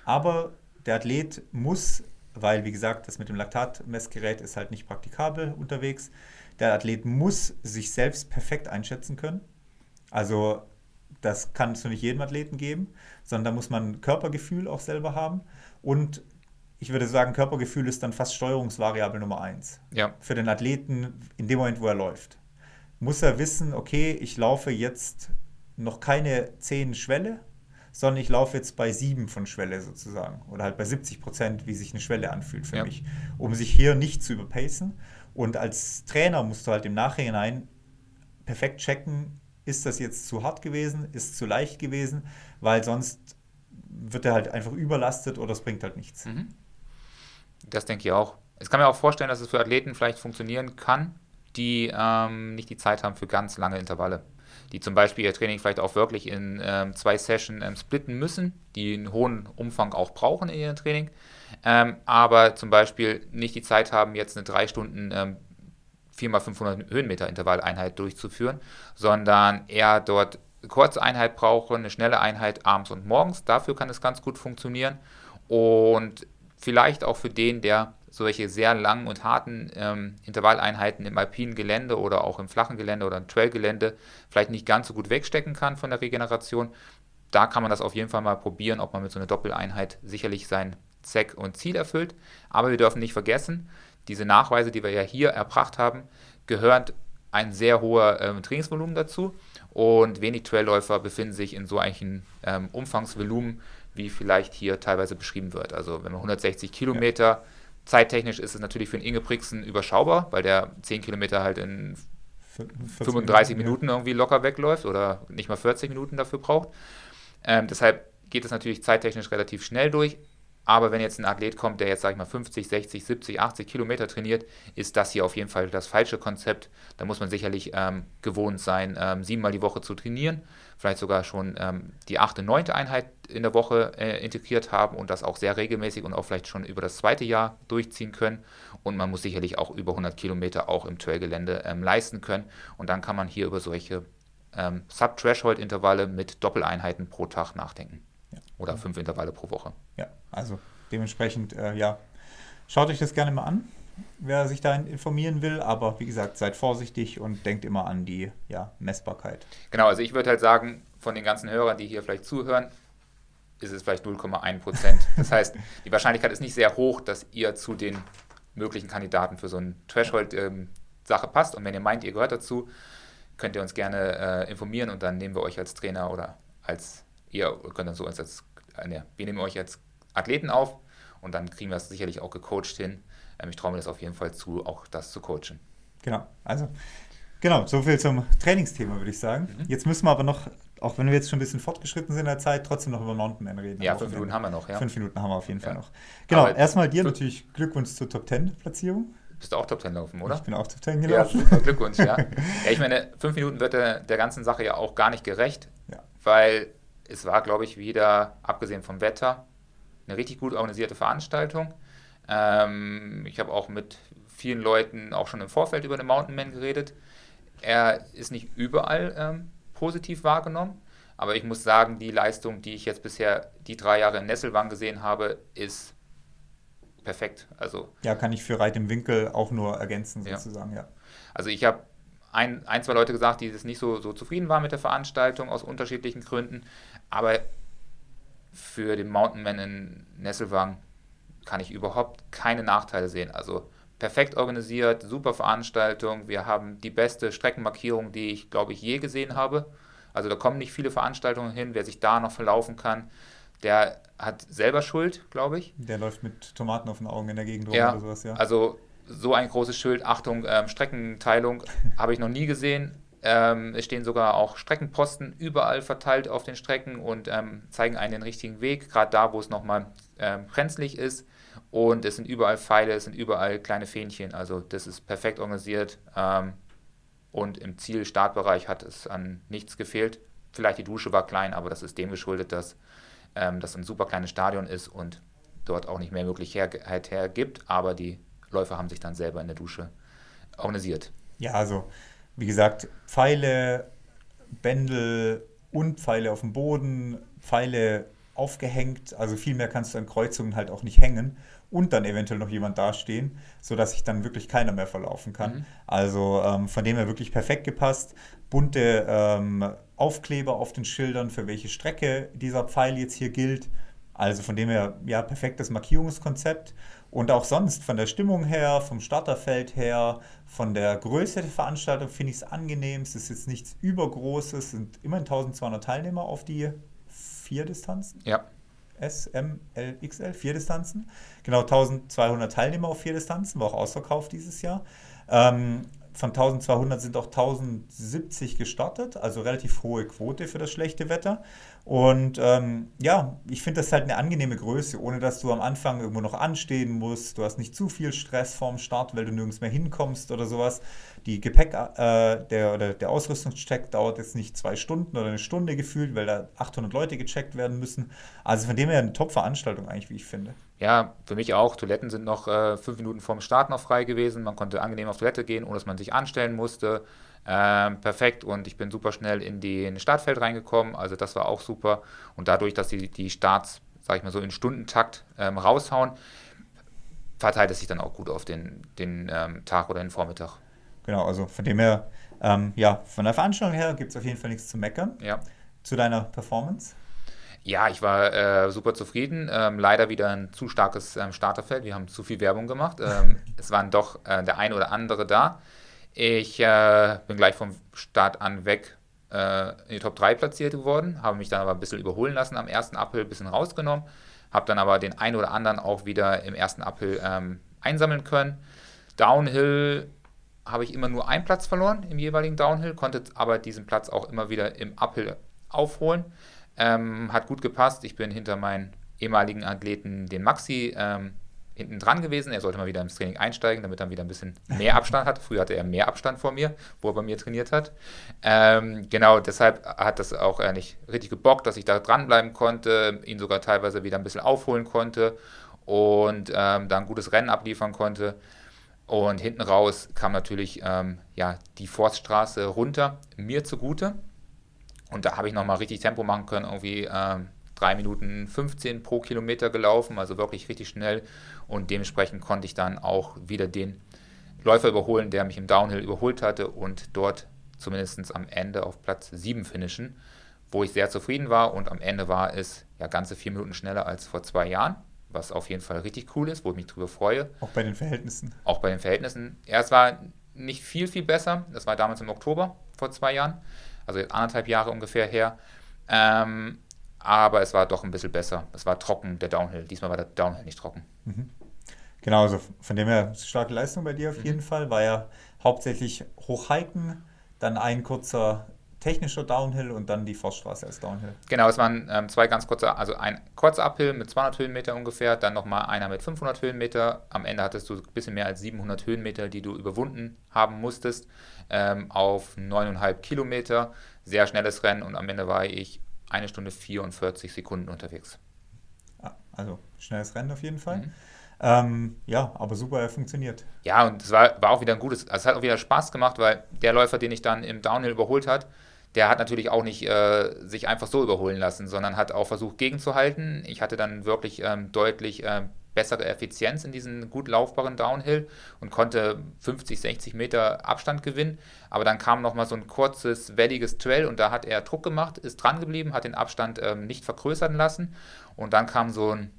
Speaker 1: Aber der Athlet muss, weil wie gesagt, das mit dem Laktatmessgerät ist halt nicht praktikabel unterwegs, der Athlet muss sich selbst perfekt einschätzen können. Also das kannst du nicht jedem Athleten geben, sondern da muss man Körpergefühl auch selber haben. Und ich würde sagen, Körpergefühl ist dann fast Steuerungsvariable Nummer eins.
Speaker 2: Ja.
Speaker 1: Für den Athleten in dem Moment, wo er läuft. Muss er wissen, okay, ich laufe jetzt noch keine zehn Schwelle, sondern ich laufe jetzt bei 7 von Schwelle sozusagen oder halt bei 70 Prozent, wie sich eine Schwelle anfühlt für ja. mich, um sich hier nicht zu überpacen. Und als Trainer musst du halt im Nachhinein perfekt checken, ist das jetzt zu hart gewesen, ist es zu leicht gewesen, weil sonst wird er halt einfach überlastet oder es bringt halt nichts. Mhm.
Speaker 2: Das denke ich auch. Ich kann mir auch vorstellen, dass es für Athleten vielleicht funktionieren kann, die ähm, nicht die Zeit haben für ganz lange Intervalle. Die zum Beispiel ihr Training vielleicht auch wirklich in ähm, zwei Sessions ähm, splitten müssen, die einen hohen Umfang auch brauchen in ihrem Training, ähm, aber zum Beispiel nicht die Zeit haben, jetzt eine drei Stunden 4x500 Höhenmeter Intervalleinheit durchzuführen, sondern eher dort eine kurze Einheit brauchen, eine schnelle Einheit abends und morgens. Dafür kann es ganz gut funktionieren. Und vielleicht auch für den, der solche sehr langen und harten ähm, Intervalleinheiten im alpinen Gelände oder auch im flachen Gelände oder im Trailgelände vielleicht nicht ganz so gut wegstecken kann von der Regeneration. Da kann man das auf jeden Fall mal probieren, ob man mit so einer Doppeleinheit sicherlich sein Zweck und Ziel erfüllt. Aber wir dürfen nicht vergessen, diese Nachweise, die wir ja hier erbracht haben, gehören ein sehr hoher ähm, Trainingsvolumen dazu und wenig Trailläufer befinden sich in so einem ähm, Umfangsvolumen, wie vielleicht hier teilweise beschrieben wird. Also wenn man 160 Kilometer, ja. Zeittechnisch ist es natürlich für den Inge Brixen überschaubar, weil der 10 Kilometer halt in 35 Minuten, Minuten ja. irgendwie locker wegläuft oder nicht mal 40 Minuten dafür braucht. Ähm, deshalb geht es natürlich zeittechnisch relativ schnell durch, aber wenn jetzt ein Athlet kommt, der jetzt, sag ich mal, 50, 60, 70, 80 Kilometer trainiert, ist das hier auf jeden Fall das falsche Konzept. Da muss man sicherlich ähm, gewohnt sein, ähm, siebenmal die Woche zu trainieren, vielleicht sogar schon ähm, die achte, neunte Einheit in der Woche äh, integriert haben und das auch sehr regelmäßig und auch vielleicht schon über das zweite Jahr durchziehen können. Und man muss sicherlich auch über 100 Kilometer auch im Trailgelände ähm, leisten können. Und dann kann man hier über solche ähm, Sub-Threshold-Intervalle mit Doppeleinheiten pro Tag nachdenken. Ja. Oder fünf Intervalle pro Woche.
Speaker 1: Ja, also dementsprechend, äh, ja, schaut euch das gerne mal an, wer sich da informieren will. Aber wie gesagt, seid vorsichtig und denkt immer an die ja, Messbarkeit.
Speaker 2: Genau, also ich würde halt sagen, von den ganzen Hörern, die hier vielleicht zuhören, ist es vielleicht 0,1 Prozent. Das heißt, die Wahrscheinlichkeit ist nicht sehr hoch, dass ihr zu den möglichen Kandidaten für so eine Threshold-Sache ähm, passt. Und wenn ihr meint, ihr gehört dazu, könnt ihr uns gerne äh, informieren und dann nehmen wir euch als Trainer oder als ihr könnt dann so als, als eine, wir nehmen euch als Athleten auf und dann kriegen wir es sicherlich auch gecoacht hin. Ähm, ich traue mir das auf jeden Fall zu, auch das zu coachen.
Speaker 1: Genau, also genau, soviel zum Trainingsthema, würde ich sagen. Mhm. Jetzt müssen wir aber noch, auch wenn wir jetzt schon ein bisschen fortgeschritten sind in der Zeit, trotzdem noch über Mountainman reden.
Speaker 2: Ja, fünf Minuten haben wir noch, ja.
Speaker 1: Fünf Minuten haben wir auf jeden Fall noch. Genau, aber erstmal dir natürlich Glückwunsch zur Top 10 Platzierung.
Speaker 2: Bist du auch Top 10 laufen, oder?
Speaker 1: Ich bin auch Top 10 gelaufen.
Speaker 2: Ja, Glückwunsch, ja. *laughs* ja, ich meine, fünf Minuten wird der, der ganzen Sache ja auch gar nicht gerecht, ja. weil es war, glaube ich, wieder, abgesehen vom Wetter, eine richtig gut organisierte Veranstaltung. Ähm, ich habe auch mit vielen Leuten auch schon im Vorfeld über den Mountainman geredet. Er ist nicht überall ähm, positiv wahrgenommen, aber ich muss sagen, die Leistung, die ich jetzt bisher die drei Jahre in Nesselwang gesehen habe, ist perfekt. Also,
Speaker 1: ja, kann ich für Reit im Winkel auch nur ergänzen, sozusagen, ja. ja.
Speaker 2: Also ich habe ein, ein, zwei Leute gesagt, die nicht so, so zufrieden waren mit der Veranstaltung aus unterschiedlichen Gründen. Aber für den Mountainman in Nesselwang kann ich überhaupt keine Nachteile sehen. Also perfekt organisiert, super Veranstaltung. Wir haben die beste Streckenmarkierung, die ich, glaube ich, je gesehen habe. Also da kommen nicht viele Veranstaltungen hin. Wer sich da noch verlaufen kann, der hat selber Schuld, glaube ich.
Speaker 1: Der läuft mit Tomaten auf den Augen in der Gegend rum
Speaker 2: ja, oder sowas, ja. Also so ein großes Schild, Achtung, ähm, Streckenteilung, *laughs* habe ich noch nie gesehen. Ähm, es stehen sogar auch Streckenposten überall verteilt auf den Strecken und ähm, zeigen einen den richtigen Weg, gerade da, wo es nochmal ähm, brenzlig ist. Und es sind überall Pfeile, es sind überall kleine Fähnchen. Also das ist perfekt organisiert. Ähm, und im Ziel-Startbereich hat es an nichts gefehlt. Vielleicht die Dusche war klein, aber das ist dem geschuldet, dass ähm, das ein super kleines Stadion ist und dort auch nicht mehr Möglichkeit hergibt. Aber die Läufer haben sich dann selber in der Dusche organisiert.
Speaker 1: Ja, also wie gesagt, Pfeile, Bändel und Pfeile auf dem Boden, Pfeile aufgehängt, also viel mehr kannst du an Kreuzungen halt auch nicht hängen und dann eventuell noch jemand dastehen, sodass sich dann wirklich keiner mehr verlaufen kann. Mhm. Also ähm, von dem her wirklich perfekt gepasst. Bunte ähm, Aufkleber auf den Schildern, für welche Strecke dieser Pfeil jetzt hier gilt. Also von dem her, ja, perfektes Markierungskonzept. Und auch sonst von der Stimmung her, vom Starterfeld her, von der Größe der Veranstaltung finde ich es angenehm. Es ist jetzt nichts Übergroßes, es sind immerhin 1200 Teilnehmer auf die vier Distanzen.
Speaker 2: Ja.
Speaker 1: S, M, L, XL, vier Distanzen. Genau 1200 Teilnehmer auf vier Distanzen, war auch ausverkauft dieses Jahr. Ähm, von 1200 sind auch 1070 gestartet, also relativ hohe Quote für das schlechte Wetter. Und ähm, ja, ich finde das halt eine angenehme Größe, ohne dass du am Anfang irgendwo noch anstehen musst. Du hast nicht zu viel Stress vorm Start, weil du nirgends mehr hinkommst oder sowas. Die Gepäck, äh, der, oder der Ausrüstungscheck dauert jetzt nicht zwei Stunden oder eine Stunde gefühlt, weil da 800 Leute gecheckt werden müssen. Also von dem her eine Top-Veranstaltung eigentlich, wie ich finde.
Speaker 2: Ja, für mich auch. Toiletten sind noch äh, fünf Minuten vorm Start noch frei gewesen. Man konnte angenehm auf Toilette gehen, ohne dass man sich anstellen musste. Ähm, perfekt und ich bin super schnell in, das Startfeld reingekommen, also das war auch super. Und dadurch, dass die, die Starts, sag ich mal so, in Stundentakt ähm, raushauen, verteilt es sich dann auch gut auf den, den ähm, Tag oder den Vormittag.
Speaker 1: Genau, also von dem her, ähm, ja, von der Veranstaltung her gibt es auf jeden Fall nichts zu meckern.
Speaker 2: Ja.
Speaker 1: Zu deiner Performance?
Speaker 2: Ja, ich war äh, super zufrieden. Ähm, leider wieder ein zu starkes ähm, Starterfeld. Wir haben zu viel Werbung gemacht. Ähm, *laughs* es waren doch äh, der ein oder andere da. Ich äh, bin gleich vom Start an weg äh, in die Top 3 platziert geworden, habe mich dann aber ein bisschen überholen lassen am ersten Uphill, ein bisschen rausgenommen, habe dann aber den einen oder anderen auch wieder im ersten Uphill ähm, einsammeln können. Downhill habe ich immer nur einen Platz verloren im jeweiligen Downhill, konnte aber diesen Platz auch immer wieder im Uphill aufholen. Ähm, hat gut gepasst. Ich bin hinter meinen ehemaligen Athleten, den Maxi, ähm, hinten dran gewesen. Er sollte mal wieder ins Training einsteigen, damit er wieder ein bisschen mehr *laughs* Abstand hat. Früher hatte er mehr Abstand vor mir, wo er bei mir trainiert hat. Ähm, genau, deshalb hat das auch äh, nicht richtig gebockt, dass ich da dranbleiben konnte, ihn sogar teilweise wieder ein bisschen aufholen konnte und ähm, da ein gutes Rennen abliefern konnte. Und hinten raus kam natürlich ähm, ja, die Forststraße runter, mir zugute. Und da habe ich nochmal richtig Tempo machen können, irgendwie ähm, 3 Minuten 15 pro Kilometer gelaufen, also wirklich richtig schnell. Und dementsprechend konnte ich dann auch wieder den Läufer überholen, der mich im Downhill überholt hatte und dort zumindest am Ende auf Platz 7 finishen, wo ich sehr zufrieden war. Und am Ende war es ja ganze vier Minuten schneller als vor zwei Jahren, was auf jeden Fall richtig cool ist, wo ich mich drüber freue.
Speaker 1: Auch bei den Verhältnissen.
Speaker 2: Auch bei den Verhältnissen. Ja, es war nicht viel, viel besser. Das war damals im Oktober vor zwei Jahren, also anderthalb Jahre ungefähr her. Ähm, aber es war doch ein bisschen besser. Es war trocken, der Downhill. Diesmal war der Downhill nicht trocken.
Speaker 1: Mhm. Genau, also von dem her starke Leistung bei dir auf mhm. jeden Fall. War ja hauptsächlich Hochhiken, dann ein kurzer technischer Downhill und dann die Forststraße als Downhill.
Speaker 2: Genau, es waren ähm, zwei ganz kurze, also ein kurzer Uphill mit 200 Höhenmeter ungefähr, dann nochmal einer mit 500 Höhenmeter. Am Ende hattest du ein bisschen mehr als 700 Höhenmeter, die du überwunden haben musstest, ähm, auf 9,5 Kilometer. Sehr schnelles Rennen und am Ende war ich eine Stunde 44 Sekunden unterwegs.
Speaker 1: Also schnelles Rennen auf jeden Fall. Mhm. Ähm, ja, aber super funktioniert.
Speaker 2: Ja, und es war, war auch wieder ein gutes, also es hat auch wieder Spaß gemacht, weil der Läufer, den ich dann im Downhill überholt hat, der hat natürlich auch nicht äh, sich einfach so überholen lassen, sondern hat auch versucht gegenzuhalten. Ich hatte dann wirklich ähm, deutlich äh, bessere Effizienz in diesen gut laufbaren Downhill und konnte 50, 60 Meter Abstand gewinnen. Aber dann kam nochmal so ein kurzes, welliges Trail und da hat er Druck gemacht, ist dran geblieben, hat den Abstand ähm, nicht vergrößern lassen. Und dann kam so ein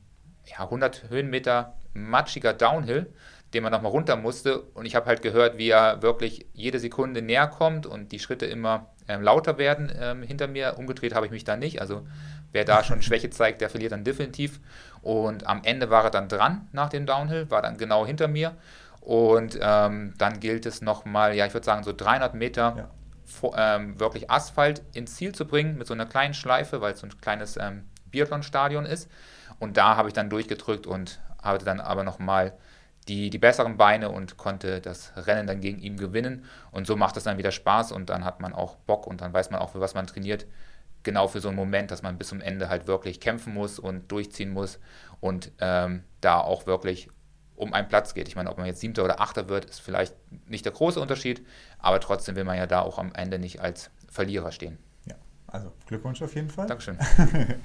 Speaker 2: ja, 100 Höhenmeter matschiger Downhill, den man nochmal runter musste. Und ich habe halt gehört, wie er wirklich jede Sekunde näher kommt und die Schritte immer ähm, lauter werden ähm, hinter mir. Umgedreht habe ich mich da nicht. Also wer da schon Schwäche zeigt, der verliert dann definitiv. Und am Ende war er dann dran nach dem Downhill, war dann genau hinter mir. Und ähm, dann gilt es nochmal, ja, ich würde sagen, so 300 Meter ja. vor, ähm, wirklich Asphalt ins Ziel zu bringen mit so einer kleinen Schleife, weil es so ein kleines ähm, Biathlon-Stadion ist. Und da habe ich dann durchgedrückt und hatte dann aber nochmal die, die besseren Beine und konnte das Rennen dann gegen ihn gewinnen. Und so macht es dann wieder Spaß und dann hat man auch Bock und dann weiß man auch, für was man trainiert genau für so einen Moment, dass man bis zum Ende halt wirklich kämpfen muss und durchziehen muss und ähm, da auch wirklich um einen Platz geht. Ich meine, ob man jetzt Siebter oder Achter wird, ist vielleicht nicht der große Unterschied, aber trotzdem will man ja da auch am Ende nicht als Verlierer stehen.
Speaker 1: Ja, also Glückwunsch auf jeden Fall.
Speaker 2: Dankeschön.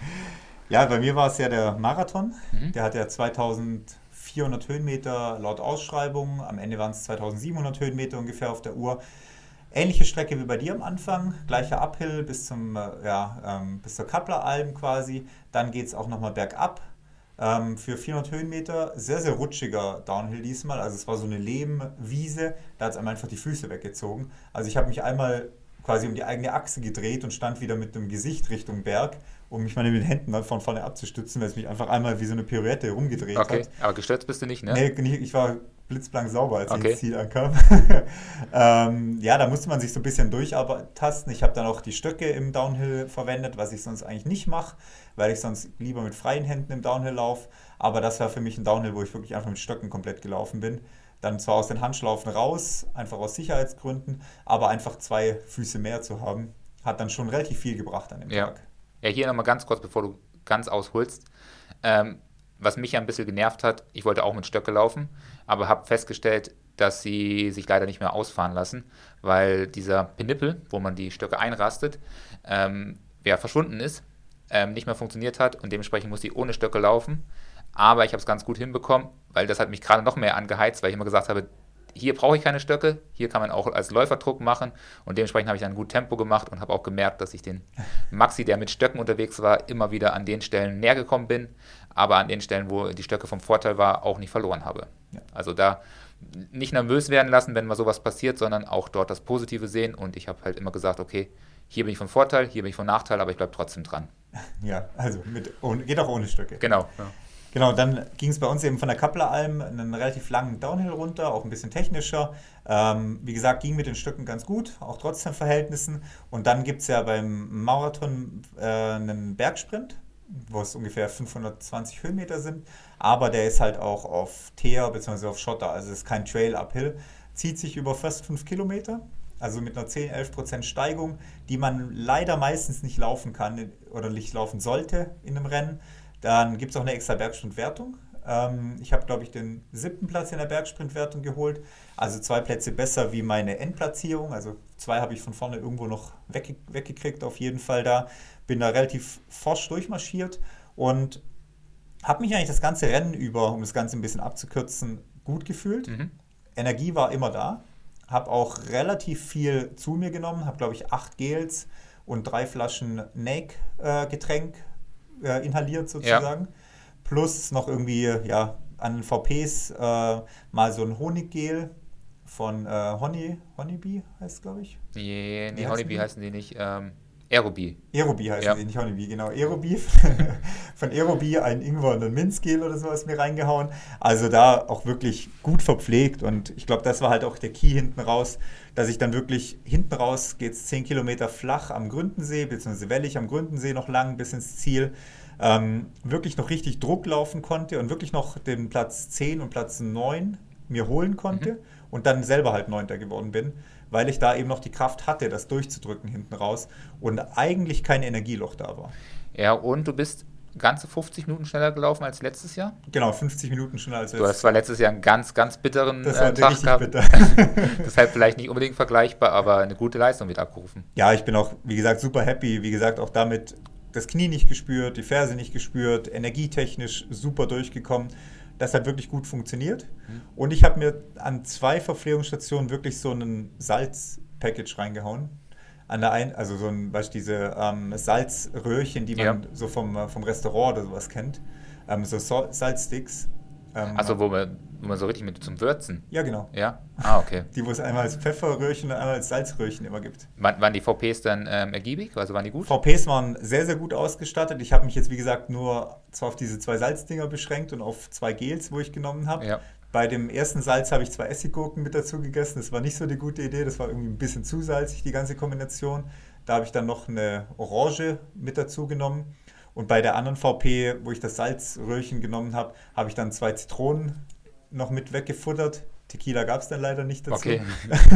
Speaker 2: *laughs*
Speaker 1: ja, bei mir war es ja der Marathon. Mhm. Der hat ja 2400 Höhenmeter laut Ausschreibung. Am Ende waren es 2700 Höhenmeter ungefähr auf der Uhr. Ähnliche Strecke wie bei dir am Anfang, gleicher Uphill bis, zum, äh, ja, ähm, bis zur Kappleralm quasi. Dann geht es auch nochmal bergab ähm, für 400 Höhenmeter. Sehr, sehr rutschiger Downhill diesmal. Also es war so eine Lehmwiese, da hat es einem einfach die Füße weggezogen. Also ich habe mich einmal quasi um die eigene Achse gedreht und stand wieder mit dem Gesicht Richtung Berg, um mich mal mit den Händen dann von vorne abzustützen, weil es mich einfach einmal wie so eine Pirouette rumgedreht
Speaker 2: okay.
Speaker 1: hat.
Speaker 2: aber gestürzt bist du nicht, ne?
Speaker 1: Nee, ich war blitzblank sauber, als
Speaker 2: Okay.
Speaker 1: ich ins Ziel ankam. *laughs* ähm, ja, da musste man sich so ein bisschen durchtasten. Ich habe dann auch die Stöcke im Downhill verwendet, was ich sonst eigentlich nicht mache, weil ich sonst lieber mit freien Händen im Downhill laufe. Aber das war für mich ein Downhill, wo ich wirklich einfach mit Stöcken komplett gelaufen bin. Dann zwar aus den Handschlaufen raus, einfach aus Sicherheitsgründen, aber einfach zwei Füße mehr zu haben, hat dann schon relativ viel gebracht an dem
Speaker 2: Ja.
Speaker 1: Tag.
Speaker 2: Ja, hier nochmal ganz kurz, bevor du ganz ausholst. Ähm, was mich ja ein bisschen genervt hat, ich wollte auch mit Stöcke laufen, aber habe festgestellt, dass sie sich leider nicht mehr ausfahren lassen, weil dieser Penippel, wo man die Stöcke einrastet, ähm, ja, verschwunden ist, ähm, nicht mehr funktioniert hat und dementsprechend muss ich ohne Stöcke laufen. Aber ich habe es ganz gut hinbekommen, weil das hat mich gerade noch mehr angeheizt, weil ich immer gesagt habe, hier brauche ich keine Stöcke, hier kann man auch als Läuferdruck machen und dementsprechend habe ich dann gut Tempo gemacht und habe auch gemerkt, dass ich den *laughs* Maxi, der mit Stöcken unterwegs war, immer wieder an den Stellen näher gekommen bin, aber an den Stellen, wo die Stöcke vom Vorteil war, auch nicht verloren habe.
Speaker 1: Ja.
Speaker 2: Also da nicht nervös werden lassen, wenn mal sowas passiert, sondern auch dort das Positive sehen und ich habe halt immer gesagt, okay, hier bin ich von Vorteil, hier bin ich von Nachteil, aber ich bleibe trotzdem dran. *laughs*
Speaker 1: Ja, also mit, geht auch ohne Stöcke.
Speaker 2: Genau.
Speaker 1: Genau, dann ging es bei uns eben von der Kappeleralm einen relativ langen Downhill runter, auch ein bisschen technischer. Ähm, wie gesagt, ging mit den Stöcken ganz gut, auch trotz den Verhältnissen. Und dann gibt es ja beim Marathon äh, einen Bergsprint, wo es ungefähr 520 Höhenmeter sind. Aber der ist halt auch auf Teer bzw. auf Schotter, also es ist kein Trail-Uphill. Zieht sich über fast 5 Kilometer, also mit einer 10-11% Steigung, die man leider meistens nicht laufen kann oder nicht laufen sollte in einem Rennen. Dann gibt es auch eine extra Bergsprintwertung. Ähm, ich habe, glaube ich, den siebten Platz in der Bergsprintwertung geholt. Also zwei Plätze besser wie meine Endplatzierung. Also zwei habe ich von vorne irgendwo noch wegge weggekriegt, auf jeden Fall da. Bin da relativ forsch durchmarschiert und habe mich eigentlich das ganze Rennen über, um das Ganze ein bisschen abzukürzen, gut gefühlt.
Speaker 2: Mhm.
Speaker 1: Energie war immer da. Habe auch relativ viel zu mir genommen. Habe, glaube ich, acht Gels und drei Flaschen Nake-Getränk äh, inhaliert sozusagen. Plus noch irgendwie, ja, an VPs äh, mal so ein Honiggel von äh, Honey, Honeybee heißt glaube ich.
Speaker 2: Nee, nee
Speaker 1: heißen
Speaker 2: Honeybee heißen die nicht. Ähm, Aerobie.
Speaker 1: Aerobie heißt
Speaker 2: Ja.
Speaker 1: die, nicht Honeybee, genau. Aerobie. *laughs* Von Aerobie ein Ingwer und ein Minzgel oder sowas mir reingehauen. Also da auch wirklich gut verpflegt und ich glaube, das war halt auch der Key hinten raus, dass ich dann wirklich hinten raus geht es 10 Kilometer flach am Gründensee, beziehungsweise wellig am Gründensee noch lang bis ins Ziel. Ähm, wirklich noch richtig Druck laufen konnte und wirklich noch den Platz 10 und Platz 9 mir holen konnte und dann selber halt Neunter geworden bin, weil ich da eben noch die Kraft hatte, das durchzudrücken hinten raus und eigentlich kein Energieloch da war.
Speaker 2: Ja, und du bist ganze 50 Minuten schneller gelaufen als letztes Jahr.
Speaker 1: Genau, 50 Minuten schneller als
Speaker 2: Du hast zwar letztes Jahr einen ganz, ganz bitteren
Speaker 1: Das
Speaker 2: äh,
Speaker 1: war
Speaker 2: Tag
Speaker 1: richtig
Speaker 2: gehabt.
Speaker 1: bitter. *laughs*
Speaker 2: Deshalb vielleicht nicht unbedingt vergleichbar, aber eine gute Leistung wird abgerufen.
Speaker 1: Ja, ich bin auch, wie gesagt, super happy. Wie gesagt, auch damit das Knie nicht gespürt, die Ferse nicht gespürt, energietechnisch super durchgekommen. Das hat wirklich gut funktioniert. Und ich habe mir an zwei Verpflegungsstationen wirklich so einen Salz-Package reingehauen. An der einen, also so ein, weißt du, diese ähm, Salzröhrchen, die man
Speaker 2: Ja.
Speaker 1: so vom, äh, vom Restaurant oder sowas kennt. Ähm, so Sal- Salzsticks. Ähm,
Speaker 2: Also wo man, wo man so richtig mit zum Würzen.
Speaker 1: Ja, genau.
Speaker 2: Ja? Ah, okay. *laughs*
Speaker 1: Die, wo es einmal als Pfefferröhrchen und einmal als Salzröhrchen immer gibt.
Speaker 2: Waren, waren die VPs dann ähm, ergiebig? Also waren die gut?
Speaker 1: VPs waren sehr, sehr gut ausgestattet. Ich habe mich jetzt, wie gesagt, nur zwar auf diese zwei Salzdinger beschränkt und auf zwei Gels, wo ich genommen habe.
Speaker 2: Ja.
Speaker 1: Bei dem ersten Salz habe ich zwei Essiggurken mit dazu gegessen. Das war nicht so die gute Idee. Das war irgendwie ein bisschen zu salzig, die ganze Kombination. Da habe ich dann noch eine Orange mit dazu genommen. Und bei der anderen VP, wo ich das Salzröhrchen genommen habe, habe ich dann zwei Zitronen noch mit weggefuttert. Tequila gab es dann leider nicht dazu.
Speaker 2: Okay.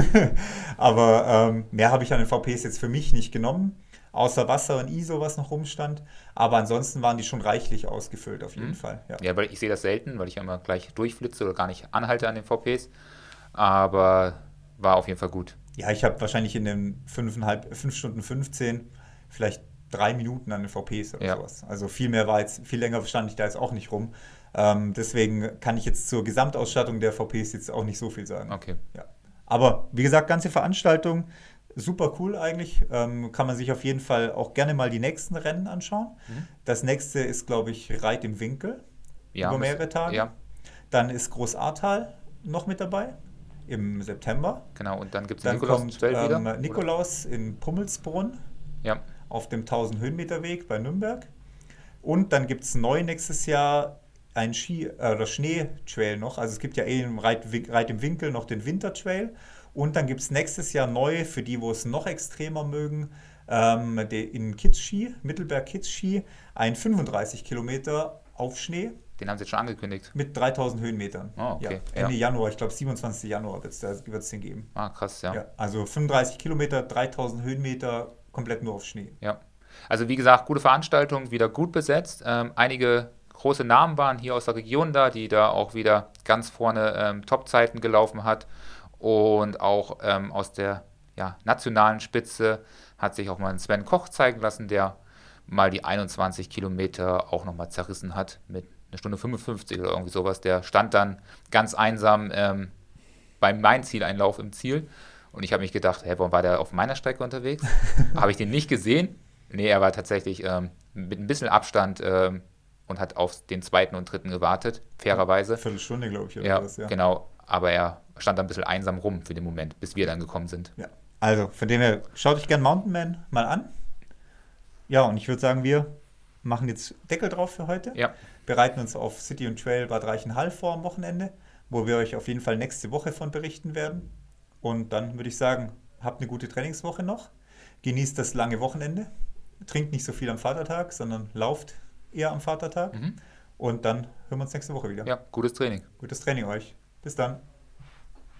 Speaker 2: *laughs*
Speaker 1: Aber ähm, mehr habe ich an den VPs jetzt für mich nicht genommen, außer Wasser und ISO, was noch rumstand. Aber ansonsten waren die schon reichlich ausgefüllt, auf jeden
Speaker 2: Mhm.
Speaker 1: Fall. Ja.
Speaker 2: Ja, weil ich sehe das selten, weil ich immer gleich durchflitze oder gar nicht anhalte an den VPs. Aber war auf jeden Fall gut.
Speaker 1: Ja, ich habe wahrscheinlich in den 5 Stunden 15 vielleicht drei Minuten an den VPs oder
Speaker 2: Ja.
Speaker 1: sowas. Also viel mehr war jetzt, viel länger stand ich da jetzt auch nicht rum. Ähm, deswegen kann ich jetzt zur Gesamtausstattung der VPs jetzt auch nicht so viel sagen.
Speaker 2: Okay.
Speaker 1: Ja. Aber wie gesagt, ganze Veranstaltung, super cool eigentlich. Ähm, kann man sich auf jeden Fall auch gerne mal die nächsten Rennen anschauen.
Speaker 2: Mhm.
Speaker 1: Das nächste ist, glaube ich, Reit im Winkel
Speaker 2: Ja,
Speaker 1: über mehrere Tage.
Speaker 2: Ja.
Speaker 1: Dann ist Groß Ahrtal noch mit dabei. im September.
Speaker 2: Genau, und dann gibt es Nikolaus
Speaker 1: kommt
Speaker 2: 12 wieder.
Speaker 1: ähm, Nikolaus in Pummelsbrunn
Speaker 2: Ja,
Speaker 1: auf dem 1000 Höhenmeter Weg bei Nürnberg. Und dann gibt es neu nächstes Jahr ein Ski- äh, oder Schneetrail noch. Also es gibt ja eh im Reit, Reit im Winkel noch den Wintertrail. Und dann gibt es nächstes Jahr neu, für die, wo es noch extremer mögen, ähm, in Kitzski, Mittelberg Kitzski, ein 35 Kilometer auf Schnee
Speaker 2: den haben sie jetzt schon angekündigt.
Speaker 1: mit 3000 Höhenmetern.
Speaker 2: Oh, okay.
Speaker 1: ja, Ende
Speaker 2: Ja.
Speaker 1: Januar, ich glaube 27. Januar wird es den geben.
Speaker 2: Ah, krass, ja.
Speaker 1: Ja. also 35 Kilometer, 3000 Höhenmeter, komplett nur auf Schnee.
Speaker 2: Ja. Also wie gesagt, gute Veranstaltung, wieder gut besetzt. Ähm, einige große Namen waren hier aus der Region da, die da auch wieder ganz vorne ähm, Top-Zeiten gelaufen hat. Und auch ähm, aus der ja, nationalen Spitze hat sich auch mal ein Sven Koch zeigen lassen, der mal die 21 Kilometer auch nochmal zerrissen hat mit einer Stunde 55 oder irgendwie sowas. Der stand dann ganz einsam ähm, beim mein Zieleinlauf im Ziel. Und ich habe mich gedacht, hä, warum war der auf meiner Strecke unterwegs? *laughs* habe ich den nicht gesehen? Nee, er war tatsächlich ähm, mit ein bisschen Abstand ähm, und hat auf den zweiten und dritten gewartet, fairerweise.
Speaker 1: Viertelstunde, glaube ich, oder
Speaker 2: Ja,
Speaker 1: was, ja.
Speaker 2: genau. Aber er stand da ein bisschen einsam rum für den Moment, bis wir dann gekommen sind.
Speaker 1: Ja. Also, von dem her, schaut euch gern Mountain Man mal an. Ja, und ich würde sagen, wir machen jetzt Deckel drauf für heute.
Speaker 2: Ja,
Speaker 1: Bereiten uns auf City und Trail Bad Reichenhall vor am Wochenende, wo wir euch auf jeden Fall nächste Woche von berichten werden. Und dann würde ich sagen, habt eine gute Trainingswoche noch. Genießt das lange Wochenende. Trinkt nicht so viel am Vatertag, sondern lauft eher am Vatertag.
Speaker 2: Mhm.
Speaker 1: Und dann hören wir uns nächste Woche wieder.
Speaker 2: ja, gutes Training.
Speaker 1: Gutes Training euch. Bis dann.